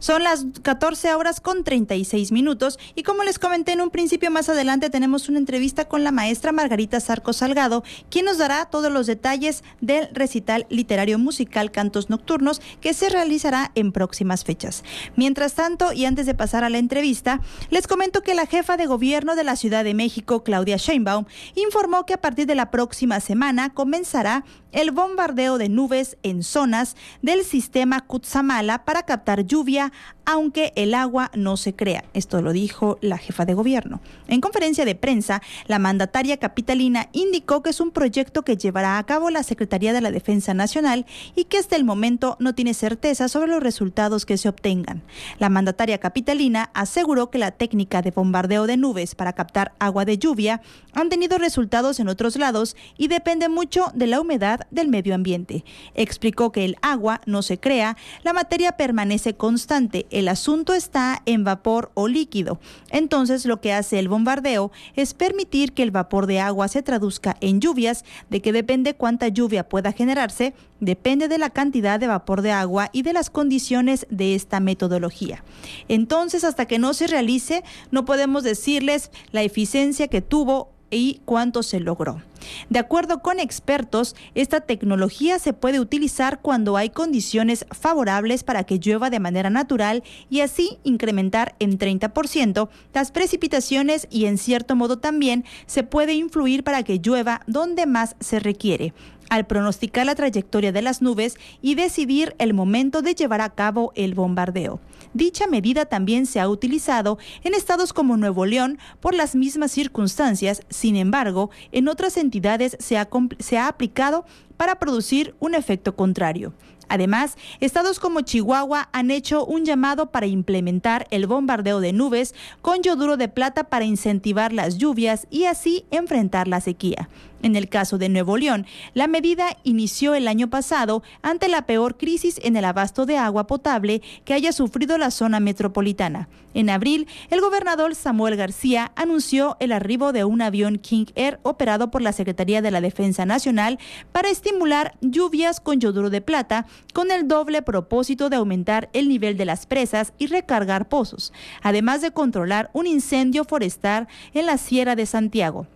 Son las 14 horas con 36 minutos y como les comenté en un principio, más adelante tenemos una entrevista con la maestra Margarita Sarco Salgado, quien nos dará todos los detalles del recital literario musical Cantos Nocturnos que se realizará en próximas fechas. Mientras tanto, y antes de pasar a la entrevista, les comento que la jefa de gobierno de la Ciudad de México, Claudia Sheinbaum, informó que a partir de la próxima semana comenzará el bombardeo de nubes en zonas del sistema Kutsamala para captar lluvia, aunque el agua no se crea. Esto lo dijo la jefa de gobierno. En conferencia de prensa, la mandataria capitalina indicó que es un proyecto que llevará a cabo la Secretaría de la Defensa Nacional y que hasta el momento no tiene certeza sobre los resultados que se obtengan. La mandataria capitalina aseguró que la técnica de bombardeo de nubes para captar agua de lluvia han tenido resultados en otros lados y depende mucho de la humedad del medio ambiente. Explicó que el agua no se crea, la materia permanece constante, el asunto está en vapor o líquido. Entonces lo que hace el bombardeo es permitir que el vapor de agua se traduzca en lluvias, de que depende cuánta lluvia pueda generarse, depende de la cantidad de vapor de agua y de las condiciones de esta metodología. Entonces, hasta que no se realice, no podemos decirles la eficiencia que tuvo y cuánto se logró. De acuerdo con expertos, esta tecnología se puede utilizar cuando hay condiciones favorables para que llueva de manera natural y así incrementar en 30% las precipitaciones y en cierto modo también se puede influir para que llueva donde más se requiere al pronosticar la trayectoria de las nubes y decidir el momento de llevar a cabo el bombardeo. Dicha medida también se ha utilizado en estados como Nuevo León por las mismas circunstancias, sin embargo, en otras entidades se ha, se ha aplicado para producir un efecto contrario. Además, estados como Chihuahua han hecho un llamado para implementar el bombardeo de nubes con yoduro de plata para incentivar las lluvias y así enfrentar la sequía. En el caso de Nuevo León, la medida inició el año pasado ante la peor crisis en el abasto de agua potable que haya sufrido la zona metropolitana. En abril, el gobernador Samuel García anunció el arribo de un avión King Air operado por la Secretaría de la Defensa Nacional para estimular lluvias con yoduro de plata con el doble propósito de aumentar el nivel de las presas y recargar pozos, además de controlar un incendio forestal en la Sierra de Santiago.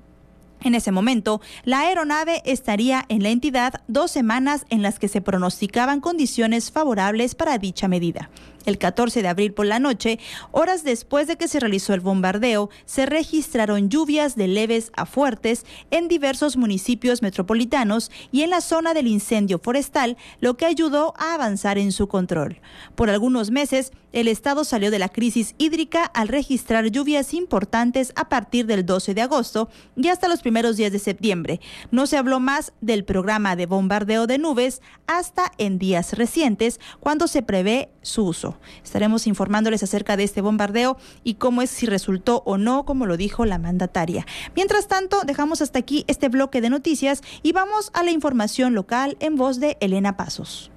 En ese momento, la aeronave estaría en la entidad dos semanas en las que se pronosticaban condiciones favorables para dicha medida. El 14 de abril por la noche, horas después de que se realizó el bombardeo, se registraron lluvias de leves a fuertes en diversos municipios metropolitanos y en la zona del incendio forestal, lo que ayudó a avanzar en su control. Por algunos meses, el estado salió de la crisis hídrica al registrar lluvias importantes a partir del 12 de agosto y hasta los primeros días de septiembre. No se habló más del programa de bombardeo de nubes hasta en días recientes, cuando se prevé su uso. Estaremos informándoles acerca de este bombardeo y cómo es si resultó o no, como lo dijo la mandataria. Mientras tanto, dejamos hasta aquí este bloque de noticias y vamos a la información local en voz de Elena Pasos.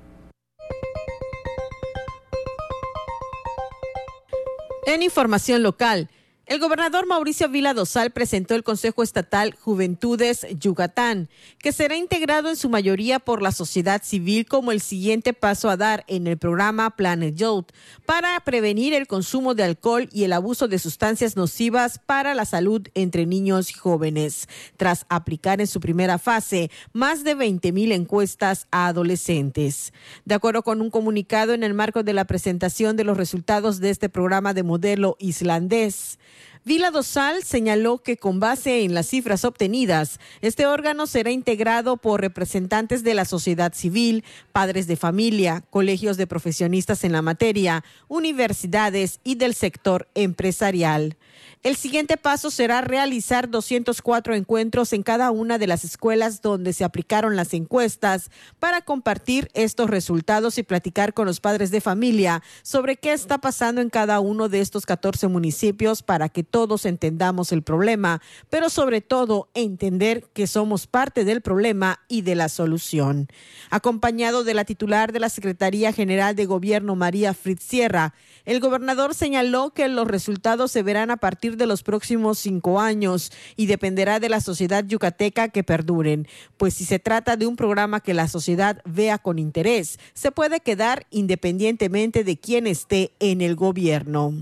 En información local, el gobernador Mauricio Vila Dosal presentó el Consejo Estatal Juventudes Yucatán, que será integrado en su mayoría por la sociedad civil como el siguiente paso a dar en el programa Planet Youth para prevenir el consumo de alcohol y el abuso de sustancias nocivas para la salud entre niños y jóvenes, tras aplicar en su primera fase más de 20 mil encuestas a adolescentes. De acuerdo con un comunicado en el marco de la presentación de los resultados de este programa de modelo islandés, Vila Dosal señaló que con base en las cifras obtenidas, este órgano será integrado por representantes de la sociedad civil, padres de familia, colegios de profesionistas en la materia, universidades y del sector empresarial. El siguiente paso será realizar 204 encuentros en cada una de las escuelas donde se aplicaron las encuestas para compartir estos resultados y platicar con los padres de familia sobre qué está pasando en cada uno de estos 14 municipios para que todos entendamos el problema, pero sobre todo entender que somos parte del problema y de la solución. Acompañado de la titular de la Secretaría General de Gobierno, María Fritz Sierra, el gobernador señaló que los resultados se verán a partir de los próximos cinco años y dependerá de la sociedad yucateca que perduren, pues si se trata de un programa que la sociedad vea con interés, se puede quedar independientemente de quién esté en el gobierno.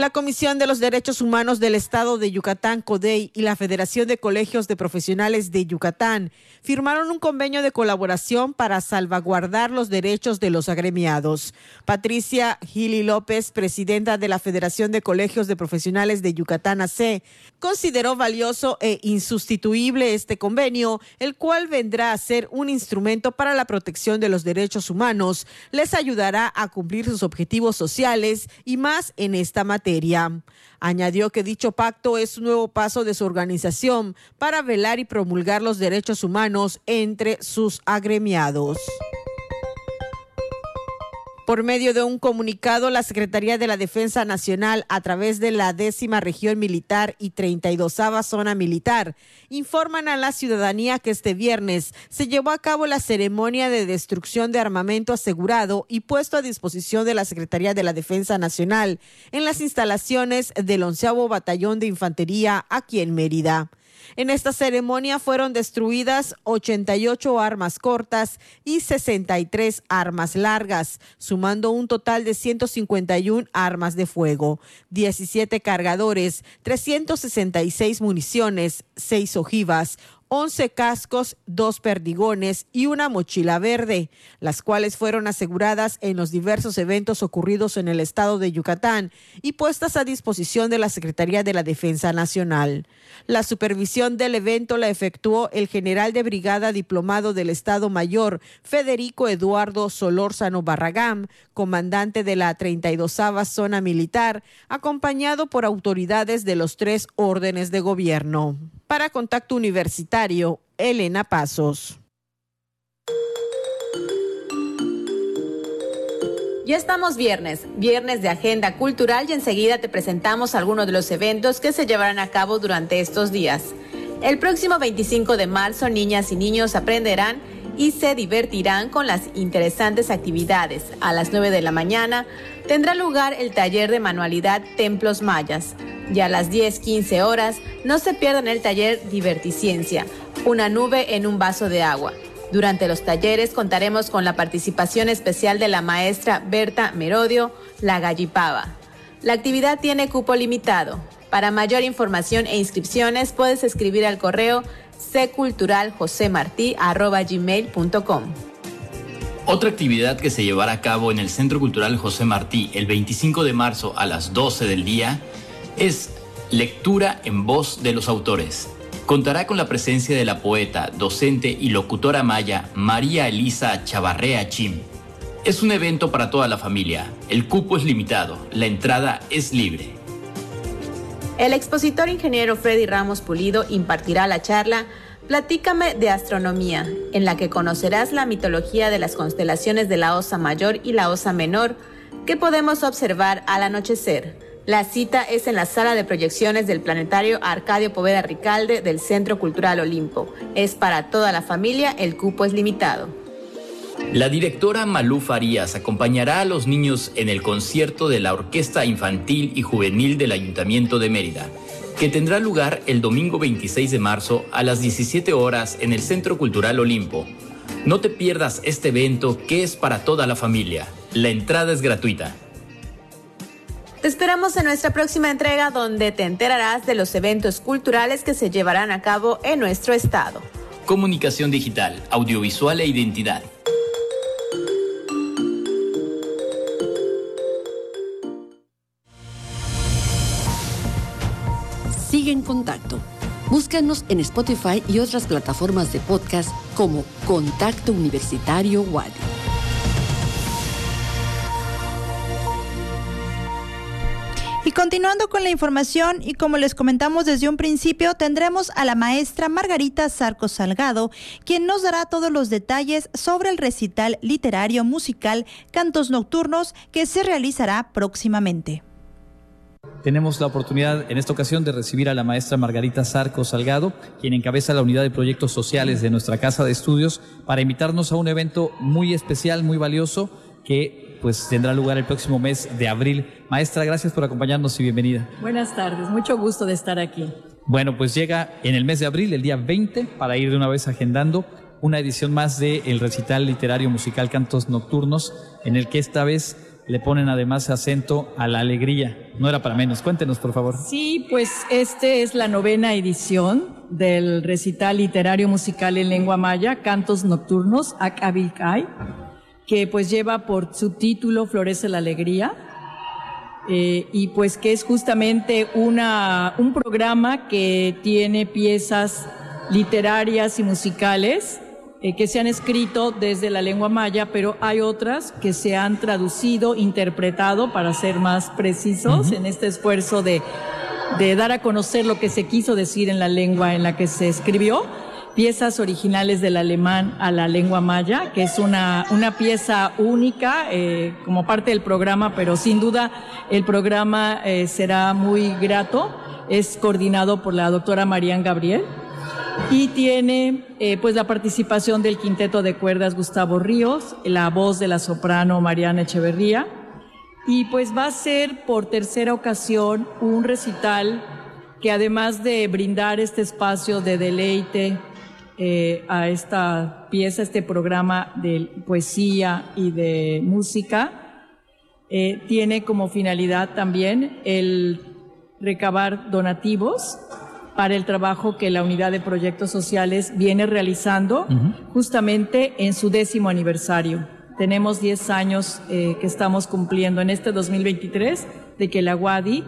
La Comisión de los Derechos Humanos del Estado de Yucatán, CODEI, y la Federación de Colegios de Profesionales de Yucatán firmaron un convenio de colaboración para salvaguardar los derechos de los agremiados. Patricia Gili López, presidenta de la Federación de Colegios de Profesionales de Yucatán, AC, consideró valioso e insustituible este convenio, el cual vendrá a ser un instrumento para la protección de los derechos humanos, les ayudará a cumplir sus objetivos sociales y más en esta materia. Añadió que dicho pacto es un nuevo paso de su organización para velar y promulgar los derechos humanos entre sus agremiados. Por medio de un comunicado, la Secretaría de la Defensa Nacional, a través de la décima región militar y 32 zona militar, informan a la ciudadanía que este viernes se llevó a cabo la ceremonia de destrucción de armamento asegurado y puesto a disposición de la Secretaría de la Defensa Nacional en las instalaciones del onceavo Batallón de Infantería aquí en Mérida. En esta ceremonia fueron destruidas 88 armas cortas y 63 armas largas, sumando un total de 151 armas de fuego, 17 cargadores, 366 municiones, 6 ojivas, 11 cascos, dos perdigones y una mochila verde, las cuales fueron aseguradas en los diversos eventos ocurridos en el estado de Yucatán y puestas a disposición de la Secretaría de la Defensa Nacional. La supervisión del evento la efectuó el general de brigada diplomado del Estado Mayor, Federico Eduardo Solórzano Barragán, comandante de la 32 Zona Militar, acompañado por autoridades de los tres órdenes de gobierno. Para Contacto Universitario, Elena Pasos. Ya estamos viernes, viernes de agenda cultural y enseguida te presentamos algunos de los eventos que se llevarán a cabo durante estos días. El próximo 25 de marzo, niñas y niños aprenderán y se divertirán con las interesantes actividades. A las 9 de la mañana tendrá lugar el taller de manualidad Templos Mayas. Y a las 10-15 horas no se pierdan el taller Diverticiencia, una nube en un vaso de agua. Durante los talleres contaremos con la participación especial de la maestra Berta Merodio, la Gallipava. La actividad tiene cupo limitado. Para mayor información e inscripciones puedes escribir al correo cculturaljosemartí.com. Otra actividad que se llevará a cabo en el Centro Cultural José Martí el 25 de marzo a las 12 del día es lectura en voz de los autores contará con la presencia de la poeta, docente y locutora maya María Elisa Chavarrea Chim. Es un evento para toda la familia. El cupo es limitado. La entrada es libre. El expositor ingeniero Freddy Ramos Pulido impartirá la charla Platícame de astronomía, en la que conocerás la mitología de las constelaciones de la Osa Mayor y la Osa Menor que podemos observar al anochecer. La cita es en la sala de proyecciones del Planetario Arcadio Poveda Ricalde del Centro Cultural Olimpo. Es para toda la familia, el cupo es limitado. La directora Malú Farías acompañará a los niños en el concierto de la Orquesta Infantil y Juvenil del Ayuntamiento de Mérida, que tendrá lugar el domingo 26 de marzo a las 17 horas en el Centro Cultural Olimpo. No te pierdas este evento que es para toda la familia. La entrada es gratuita. Te esperamos en nuestra próxima entrega donde te enterarás de los eventos culturales que se llevarán a cabo en nuestro estado. Comunicación digital, audiovisual e identidad. Sigue en contacto. Búscanos en Spotify y otras plataformas de podcast como Contacto Universitario Wadi. Y continuando con la información, y como les comentamos desde un principio, tendremos a la maestra Margarita Sarco Salgado, quien nos dará todos los detalles sobre el recital literario musical Cantos Nocturnos que se realizará próximamente. Tenemos la oportunidad en esta ocasión de recibir a la maestra Margarita Sarco Salgado, quien encabeza la unidad de proyectos sociales de nuestra casa de estudios, para invitarnos a un evento muy especial, muy valioso, que pues tendrá lugar el próximo mes de abril. Maestra, gracias por acompañarnos y bienvenida. Buenas tardes, mucho gusto de estar aquí. Bueno, pues llega en el mes de abril, el día 20, para ir de una vez agendando una edición más del el recital literario musical Cantos Nocturnos, en el que esta vez le ponen además acento a la alegría. No era para menos. Cuéntenos, por favor. Sí, pues este es la novena edición del recital literario musical en lengua maya, Cantos Nocturnos, Akabikai que pues lleva por subtítulo Florece la Alegría. Eh, y pues que es justamente una, un programa que tiene piezas literarias y musicales eh, que se han escrito desde la lengua maya, pero hay otras que se han traducido, interpretado, para ser más precisos, en este esfuerzo de, de dar a conocer lo que se quiso decir en la lengua en la que se escribió piezas originales del alemán a la lengua maya, que es una, una pieza única eh, como parte del programa, pero sin duda el programa eh, será muy grato. Es coordinado por la doctora Marian Gabriel y tiene eh, pues la participación del quinteto de cuerdas Gustavo Ríos, la voz de la soprano Mariana Echeverría y pues va a ser por tercera ocasión un recital que además de brindar este espacio de deleite, eh, a esta pieza, este programa de poesía y de música, eh, tiene como finalidad también el recabar donativos para el trabajo que la Unidad de Proyectos Sociales viene realizando justamente en su décimo aniversario. Tenemos 10 años eh, que estamos cumpliendo en este 2023 de que la UADI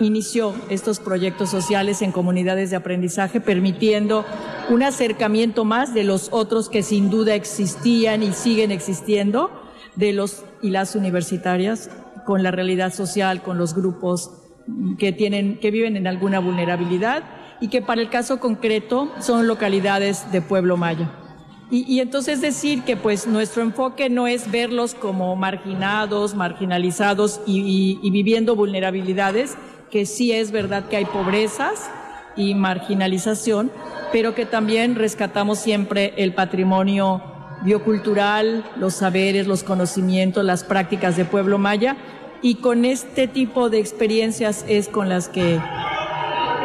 inició estos proyectos sociales en comunidades de aprendizaje, permitiendo un acercamiento más de los otros que sin duda existían y siguen existiendo, de los y las universitarias, con la realidad social, con los grupos que tienen, que viven en alguna vulnerabilidad y que para el caso concreto son localidades de pueblo maya. Y, entonces decir que pues nuestro enfoque no es verlos como marginados, marginalizados y, y viviendo vulnerabilidades, que sí es verdad que hay pobrezas y marginalización, pero que también rescatamos siempre el patrimonio biocultural, los saberes, los conocimientos, las prácticas de pueblo maya, y con este tipo de experiencias es con las que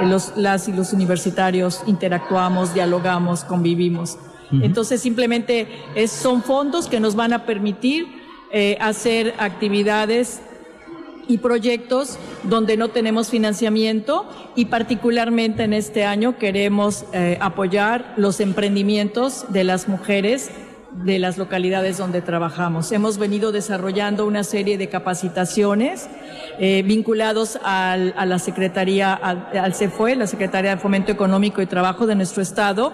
los, las y los universitarios interactuamos, dialogamos, convivimos. Entonces simplemente es, son fondos que nos van a permitir eh, hacer actividades y proyectos donde no tenemos financiamiento y particularmente en este año queremos eh, apoyar los emprendimientos de las mujeres de las localidades donde trabajamos. Hemos venido desarrollando una serie de capacitaciones eh, vinculados al, a la Secretaría, al, CEFUE, la Secretaría de Fomento Económico y Trabajo de nuestro Estado,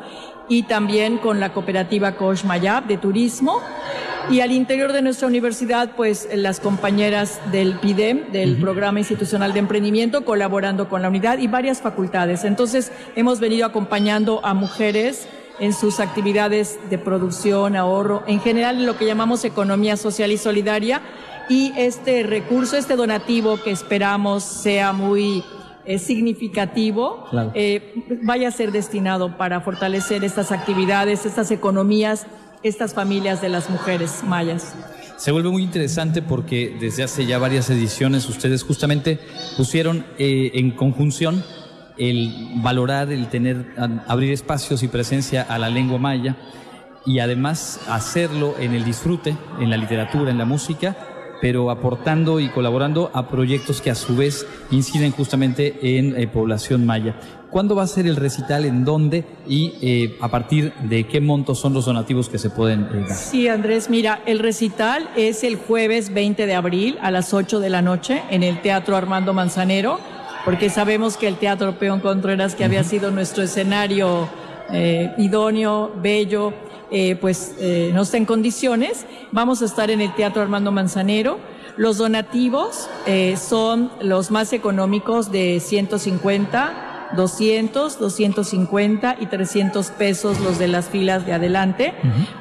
y también con la cooperativa Coach Mayab de Turismo. Y al interior de nuestra universidad, pues las compañeras del PIDEM, del Programa Institucional de Emprendimiento, colaborando con la unidad y varias facultades. Entonces, hemos venido acompañando a mujeres en sus actividades de producción, ahorro, en general lo que llamamos economía social y solidaria. Y este recurso, este donativo que esperamos sea muy eh, significativo, eh, vaya a ser destinado para fortalecer estas actividades, estas economías, estas familias de las mujeres mayas. Se vuelve muy interesante porque desde hace ya varias ediciones ustedes justamente pusieron eh, en conjunción el valorar, el tener, abrir espacios y presencia a la lengua maya y además hacerlo en el disfrute, en la literatura, en la música, pero aportando y colaborando a proyectos que a su vez inciden justamente en eh, población maya. ¿Cuándo va a ser el recital? ¿En dónde? ¿Y eh, a partir de qué montos son los donativos que se pueden eh, dar? Sí, Andrés, mira, el recital es el jueves 20 de abril a las 8 de la noche en el Teatro Armando Manzanero porque sabemos que el Teatro Peón Contreras, que había sido nuestro escenario eh, idóneo, bello, eh, pues eh, no está en condiciones. Vamos a estar en el Teatro Armando Manzanero. Los donativos son los más económicos de 150, 200, 250 y 300 pesos los de las filas de adelante.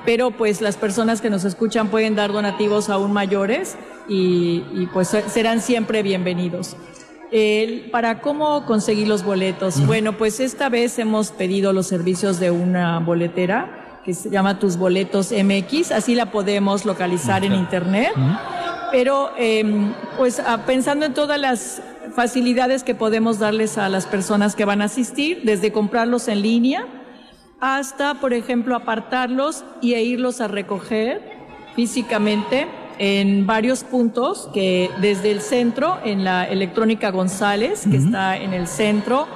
Pero pues las personas que nos escuchan pueden dar donativos aún mayores y, y pues serán siempre bienvenidos para cómo conseguir los boletos. Bueno, pues esta vez hemos pedido los servicios de una boletera que se llama Tus Boletos MX, así la podemos localizar en internet. Pero em, pues pensando en todas las facilidades que podemos darles a las personas que van a asistir, desde comprarlos en línea hasta, por ejemplo, apartarlos y e irlos a recoger físicamente en varios puntos que desde el centro, en la electrónica González, que está en el centro,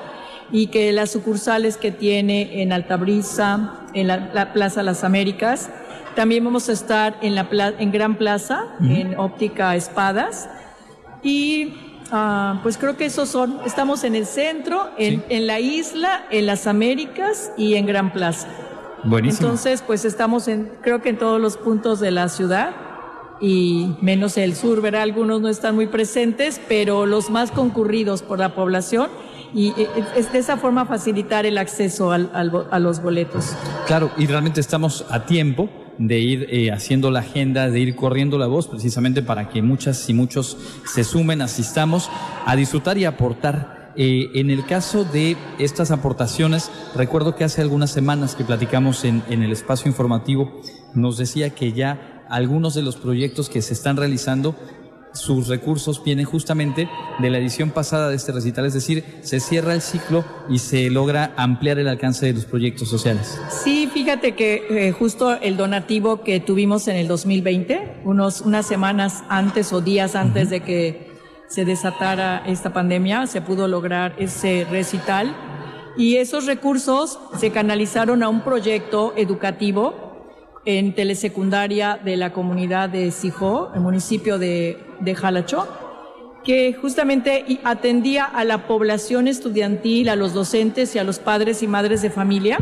y que las sucursales que tiene en Altabrisa, en la, Plaza Las Américas, también vamos a estar en, la en Gran Plaza, en Óptica Espadas, y ah, pues creo que esos son, estamos en el centro, en, en la isla, en las Américas y en Gran Plaza. Buenísimo. Entonces, pues estamos en, creo que en todos los puntos de la ciudad y menos el sur, verá, algunos no están muy presentes, pero los más concurridos por la población y eh, es de esa forma facilitar el acceso al, a los boletos. Claro, y realmente estamos a tiempo de ir eh, haciendo la agenda, de ir corriendo la voz, precisamente para que muchas y muchos se sumen, asistamos a disfrutar y aportar. Eh, en el caso de estas aportaciones, recuerdo que hace algunas semanas que platicamos en, en el espacio informativo, nos decía que ya algunos de los proyectos que se están realizando sus recursos vienen justamente de la edición pasada de este recital, es decir, se cierra el ciclo y se logra ampliar el alcance de los proyectos sociales. Sí, fíjate que eh, justo el donativo que tuvimos en el 2020, unos, unas semanas antes o días antes de que se desatara esta pandemia, se pudo lograr ese recital y esos recursos se canalizaron a un proyecto educativo en telesecundaria de la comunidad de Sijó, el municipio de, de Jalacho, que justamente atendía a la población estudiantil, a los docentes y a los padres y madres de familia.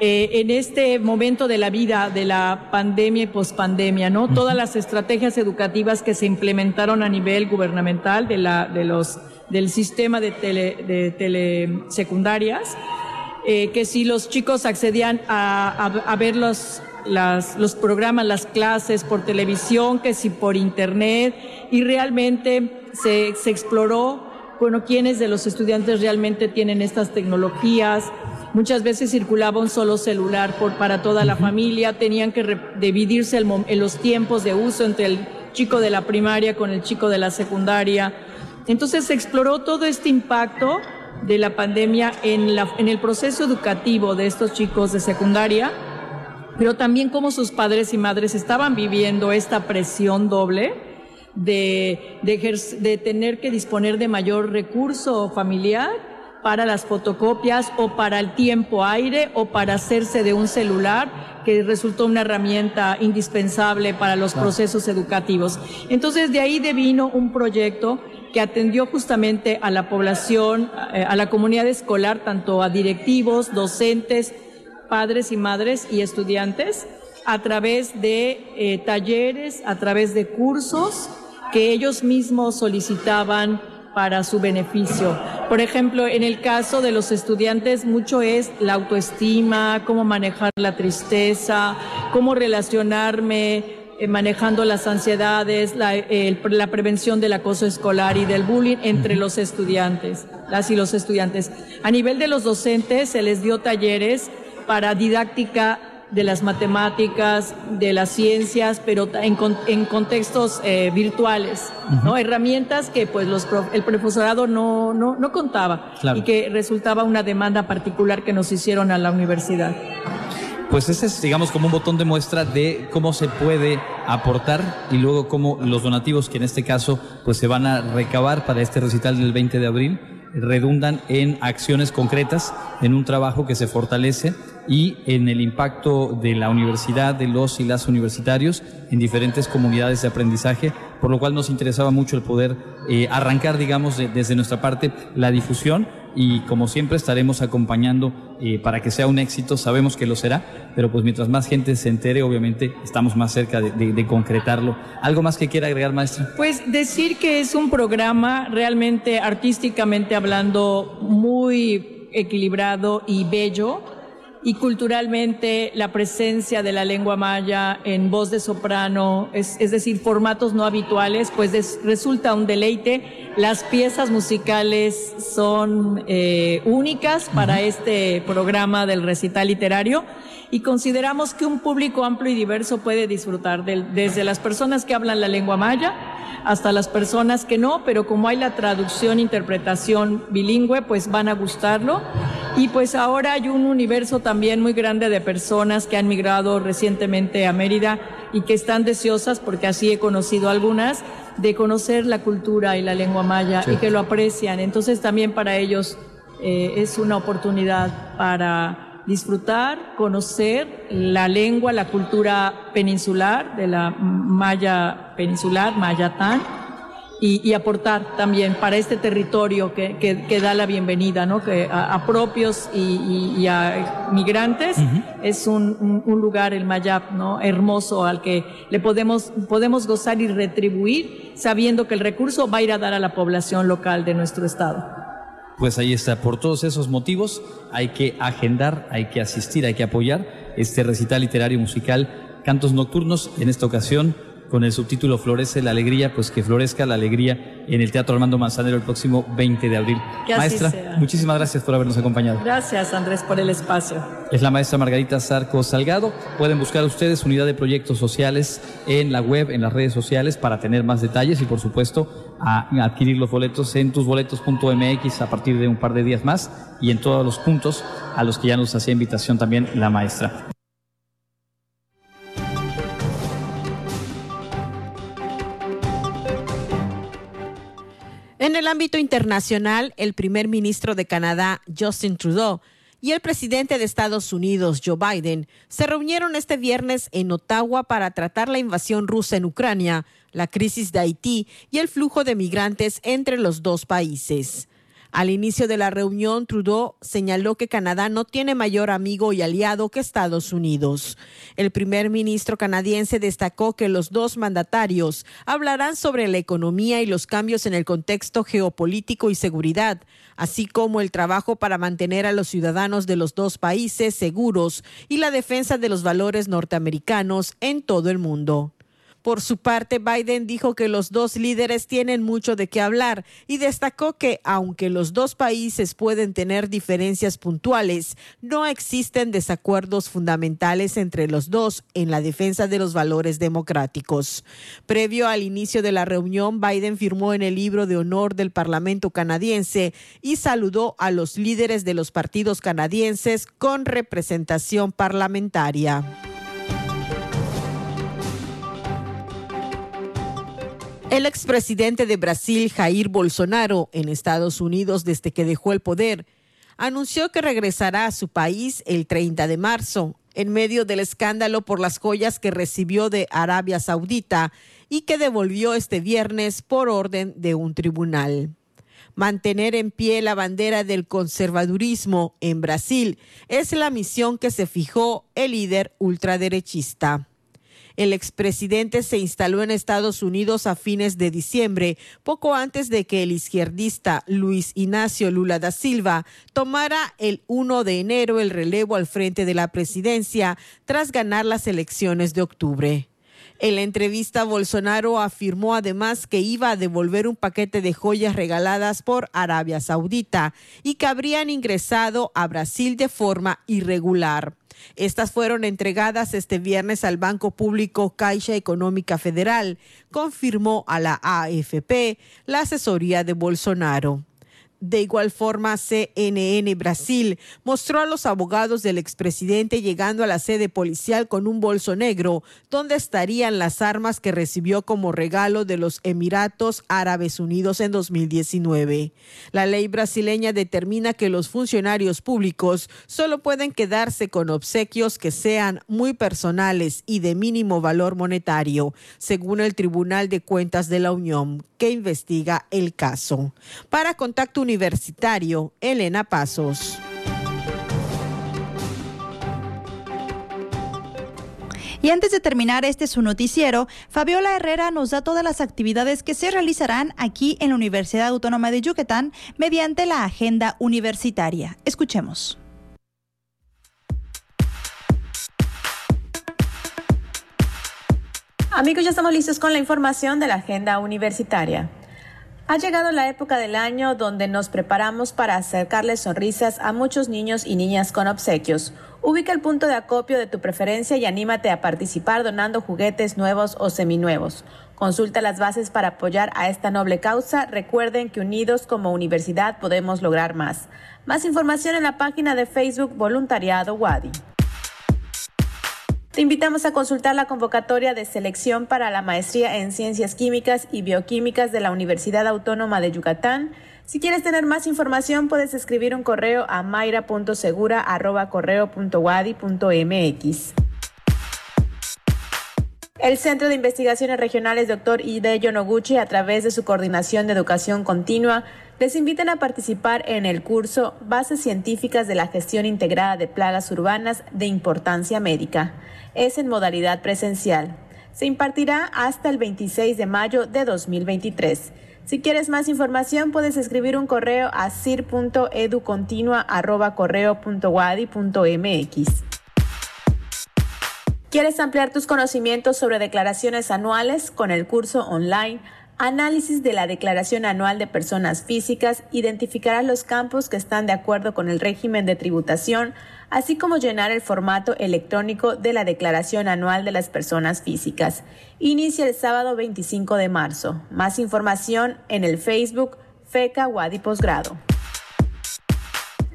Eh, en este momento de la vida de la pandemia y pospandemia, ¿no? Todas las estrategias educativas que se implementaron a nivel gubernamental de la, de los, del sistema de, tele, de telesecundarias eh, que si los chicos accedían a, ver los, los programas, las clases por televisión, que si por internet, y realmente se, se exploró, bueno, quiénes de los estudiantes realmente tienen estas tecnologías. Muchas veces circulaba un solo celular por, para toda la familia, tenían que dividirse en los tiempos de uso entre el chico de la primaria con el chico de la secundaria. Entonces se exploró todo este impacto de la pandemia en, la, en el proceso educativo de estos chicos de secundaria, pero también cómo sus padres y madres estaban viviendo esta presión doble de, de, tener que disponer de mayor recurso familiar para las fotocopias o para el tiempo aire o para hacerse de un celular, que resultó una herramienta indispensable para los procesos educativos. Entonces, de ahí devino un proyecto que atendió justamente a la población, eh, a la comunidad escolar, tanto a directivos, docentes, padres y madres y estudiantes, a través de eh, talleres, a través de cursos que ellos mismos solicitaban para su beneficio. Por ejemplo, en el caso de los estudiantes, mucho es la autoestima, cómo manejar la tristeza, cómo relacionarme eh, manejando las ansiedades, la, la, prevención del acoso escolar y del bullying entre los estudiantes, las y los estudiantes. A nivel de los docentes se les dio talleres para didáctica de las matemáticas, de las ciencias, pero en, en contextos eh, virtuales, ¿no? Herramientas que pues los el profesorado no, no, no contaba y que resultaba una demanda particular que nos hicieron a la universidad. Pues ese es, digamos, como un botón de muestra de cómo se puede aportar y luego cómo los donativos, que en este caso, pues se van a recabar para este recital del 20 de abril, redundan en acciones concretas, en un trabajo que se fortalece y en el impacto de la universidad, de los y las universitarios en diferentes comunidades de aprendizaje, por lo cual nos interesaba mucho el poder eh, arrancar, digamos, desde nuestra parte la difusión y como siempre estaremos acompañando eh, para que sea un éxito, sabemos que lo será, pero pues mientras más gente se entere, obviamente estamos más cerca de, de concretarlo. ¿Algo más que quiera agregar, maestra? Pues decir que es un programa realmente artísticamente hablando muy equilibrado y bello y culturalmente la presencia de la lengua maya en voz de soprano, es, decir, formatos no habituales, pues resulta un deleite. Las piezas musicales son eh, únicas para este programa del recital literario y consideramos que un público amplio y diverso puede disfrutar desde las personas que hablan la lengua maya hasta las personas que no, pero como hay la traducción, interpretación bilingüe, pues van a gustarlo. Y pues ahora hay un universo también muy grande de personas que han migrado recientemente a Mérida y que están deseosas, porque así he conocido algunas, de conocer la cultura y la lengua maya y que lo aprecian. Entonces también para ellos eh, es una oportunidad para disfrutar, conocer la lengua, la cultura peninsular de la maya peninsular, mayatán, y, aportar también para este territorio que, que, da la bienvenida, ¿no? Que a, propios y, a migrantes es un, un, lugar, el Mayap, ¿no? Hermoso al que le podemos, podemos gozar y retribuir sabiendo que el recurso va a ir a dar a la población local de nuestro estado. Pues ahí está, por todos esos motivos hay que agendar, hay que asistir, hay que apoyar este recital literario musical Cantos Nocturnos, en esta ocasión con el subtítulo Florece la alegría, pues que florezca la alegría en el Teatro Armando Manzanero el próximo 20 de abril. maestra, muchísimas gracias por habernos acompañado. Gracias, Andrés, por el espacio. Es la maestra Margarita Sarco Salgado. Pueden buscar ustedes unidad de proyectos sociales en la web, en las redes sociales, para tener más detalles y, por supuesto, a adquirir los boletos en tusboletos.mx a partir de un par de días más y en todos los puntos a los que ya nos hacía invitación también la maestra. En el ámbito internacional, el primer ministro de Canadá, Justin Trudeau, y el presidente de Estados Unidos, Joe Biden, se reunieron este viernes en Ottawa para tratar la invasión rusa en Ucrania, la crisis de Haití y el flujo de migrantes entre los dos países. Al inicio de la reunión, Trudeau señaló que Canadá no tiene mayor amigo y aliado que Estados Unidos. El primer ministro canadiense destacó que los dos mandatarios hablarán sobre la economía y los cambios en el contexto geopolítico y seguridad, así como el trabajo para mantener a los ciudadanos de los dos países seguros y la defensa de los valores norteamericanos en todo el mundo. Por su parte, Biden dijo que los dos líderes tienen mucho de qué hablar y destacó que aunque los dos países pueden tener diferencias puntuales, no existen desacuerdos fundamentales entre los dos en la defensa de los valores democráticos. Previo al inicio de la reunión, Biden firmó en el libro de honor del Parlamento canadiense y saludó a los líderes de los partidos canadienses con representación parlamentaria. El expresidente de Brasil, Jair Bolsonaro, en Estados Unidos desde que dejó el poder, anunció que regresará a su país el 30 de marzo, en medio del escándalo por las joyas que recibió de Arabia Saudita y que devolvió este viernes por orden de un tribunal. Mantener en pie la bandera del conservadurismo en Brasil es la misión que se fijó el líder ultraderechista. El expresidente se instaló en Estados Unidos a fines de diciembre, poco antes de que el izquierdista Luis Ignacio Lula da Silva tomara el 1 de enero el relevo al frente de la presidencia tras ganar las elecciones de octubre. En la entrevista, Bolsonaro afirmó además que iba a devolver un paquete de joyas regaladas por Arabia Saudita y que habrían ingresado a Brasil de forma irregular. Estas fueron entregadas este viernes al Banco Público Caixa Económica Federal, confirmó a la AFP la asesoría de Bolsonaro. De igual forma, CNN Brasil mostró a los abogados del expresidente llegando a la sede policial con un bolso negro, donde estarían las armas que recibió como regalo de los Emiratos Árabes Unidos en 2019. La ley brasileña determina que los funcionarios públicos solo pueden quedarse con obsequios que sean muy personales y de mínimo valor monetario, según el Tribunal de Cuentas de la Unión, que investiga el caso. Para Contacto Universitario, Elena Pasos. Y antes de terminar este su noticiero, Fabiola Herrera nos da todas las actividades que se realizarán aquí en la Universidad Autónoma de Yucatán mediante la agenda universitaria. Escuchemos. Amigos, ya estamos listos con la información de la agenda universitaria. Ha llegado la época del año donde nos preparamos para acercarles sonrisas a muchos niños y niñas con obsequios. Ubica el punto de acopio de tu preferencia y anímate a participar donando juguetes nuevos o seminuevos. Consulta las bases para apoyar a esta noble causa. Recuerden que unidos como universidad podemos lograr más. Más información en la página de Facebook Voluntariado Wadi. Te invitamos a consultar la convocatoria de selección para la maestría en Ciencias Químicas y Bioquímicas de la Universidad Autónoma de Yucatán. Si quieres tener más información, puedes escribir un correo a mayra.segura.correo.wadi.mx. El Centro de Investigaciones Regionales Dr. Hideyo Noguchi, a través de su Coordinación de Educación Continua, les invitan a participar en el curso Bases Científicas de la Gestión Integrada de Plagas Urbanas de Importancia Médica es en modalidad presencial. Se impartirá hasta el 26 de mayo de 2023. Si quieres más información, puedes escribir un correo a cir.educontinua.correo.wadi.mx. ¿Quieres ampliar tus conocimientos sobre declaraciones anuales con el curso online Análisis de la Declaración Anual de Personas Físicas? Identificarás los campos que están de acuerdo con el régimen de tributación así como llenar el formato electrónico de la Declaración Anual de las Personas Físicas. Inicia el sábado 25 de marzo. Más información en el Facebook FECA Wadi Posgrado.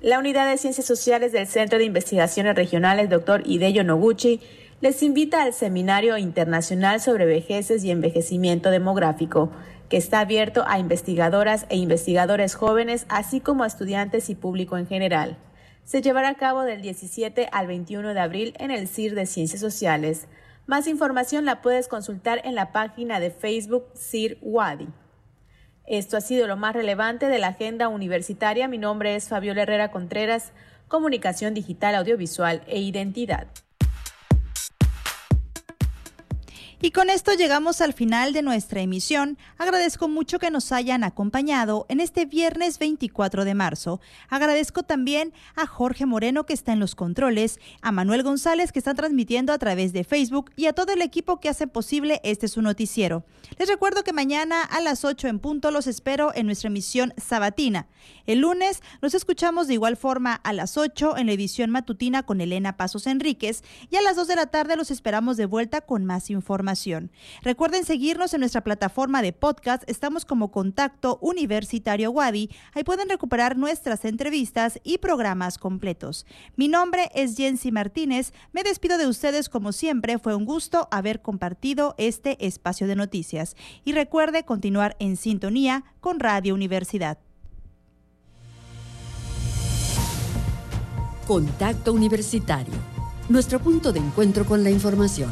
La Unidad de Ciencias Sociales del Centro de Investigaciones Regionales Dr. Hideyo Noguchi les invita al Seminario Internacional sobre Vejeces y Envejecimiento Demográfico, que está abierto a investigadoras e investigadores jóvenes, así como a estudiantes y público en general se llevará a cabo del 17 al 21 de abril en el CIR de Ciencias Sociales. Más información la puedes consultar en la página de Facebook CIR Wadi. Esto ha sido lo más relevante de la agenda universitaria. Mi nombre es Fabiola Herrera Contreras, Comunicación Digital, Audiovisual e Identidad. Y con esto llegamos al final de nuestra emisión. Agradezco mucho que nos hayan acompañado en este viernes 24 de marzo. Agradezco también a Jorge Moreno que está en los controles, a Manuel González que está transmitiendo a través de Facebook y a todo el equipo que hace posible este su noticiero. Les recuerdo que mañana a las 8 en punto los espero en nuestra emisión sabatina. El lunes nos escuchamos de igual forma a las 8 en la edición matutina con Elena Pasos Enríquez y a las 2 de la tarde los esperamos de vuelta con más Recuerden seguirnos en nuestra plataforma de podcast. Estamos como Contacto Universitario Wadi. Ahí pueden recuperar nuestras entrevistas y programas completos. Mi nombre es Jensi Martínez. Me despido de ustedes como siempre. Fue un gusto haber compartido este espacio de noticias. Y recuerde continuar en sintonía con Radio Universidad. Contacto Universitario. Nuestro punto de encuentro con la información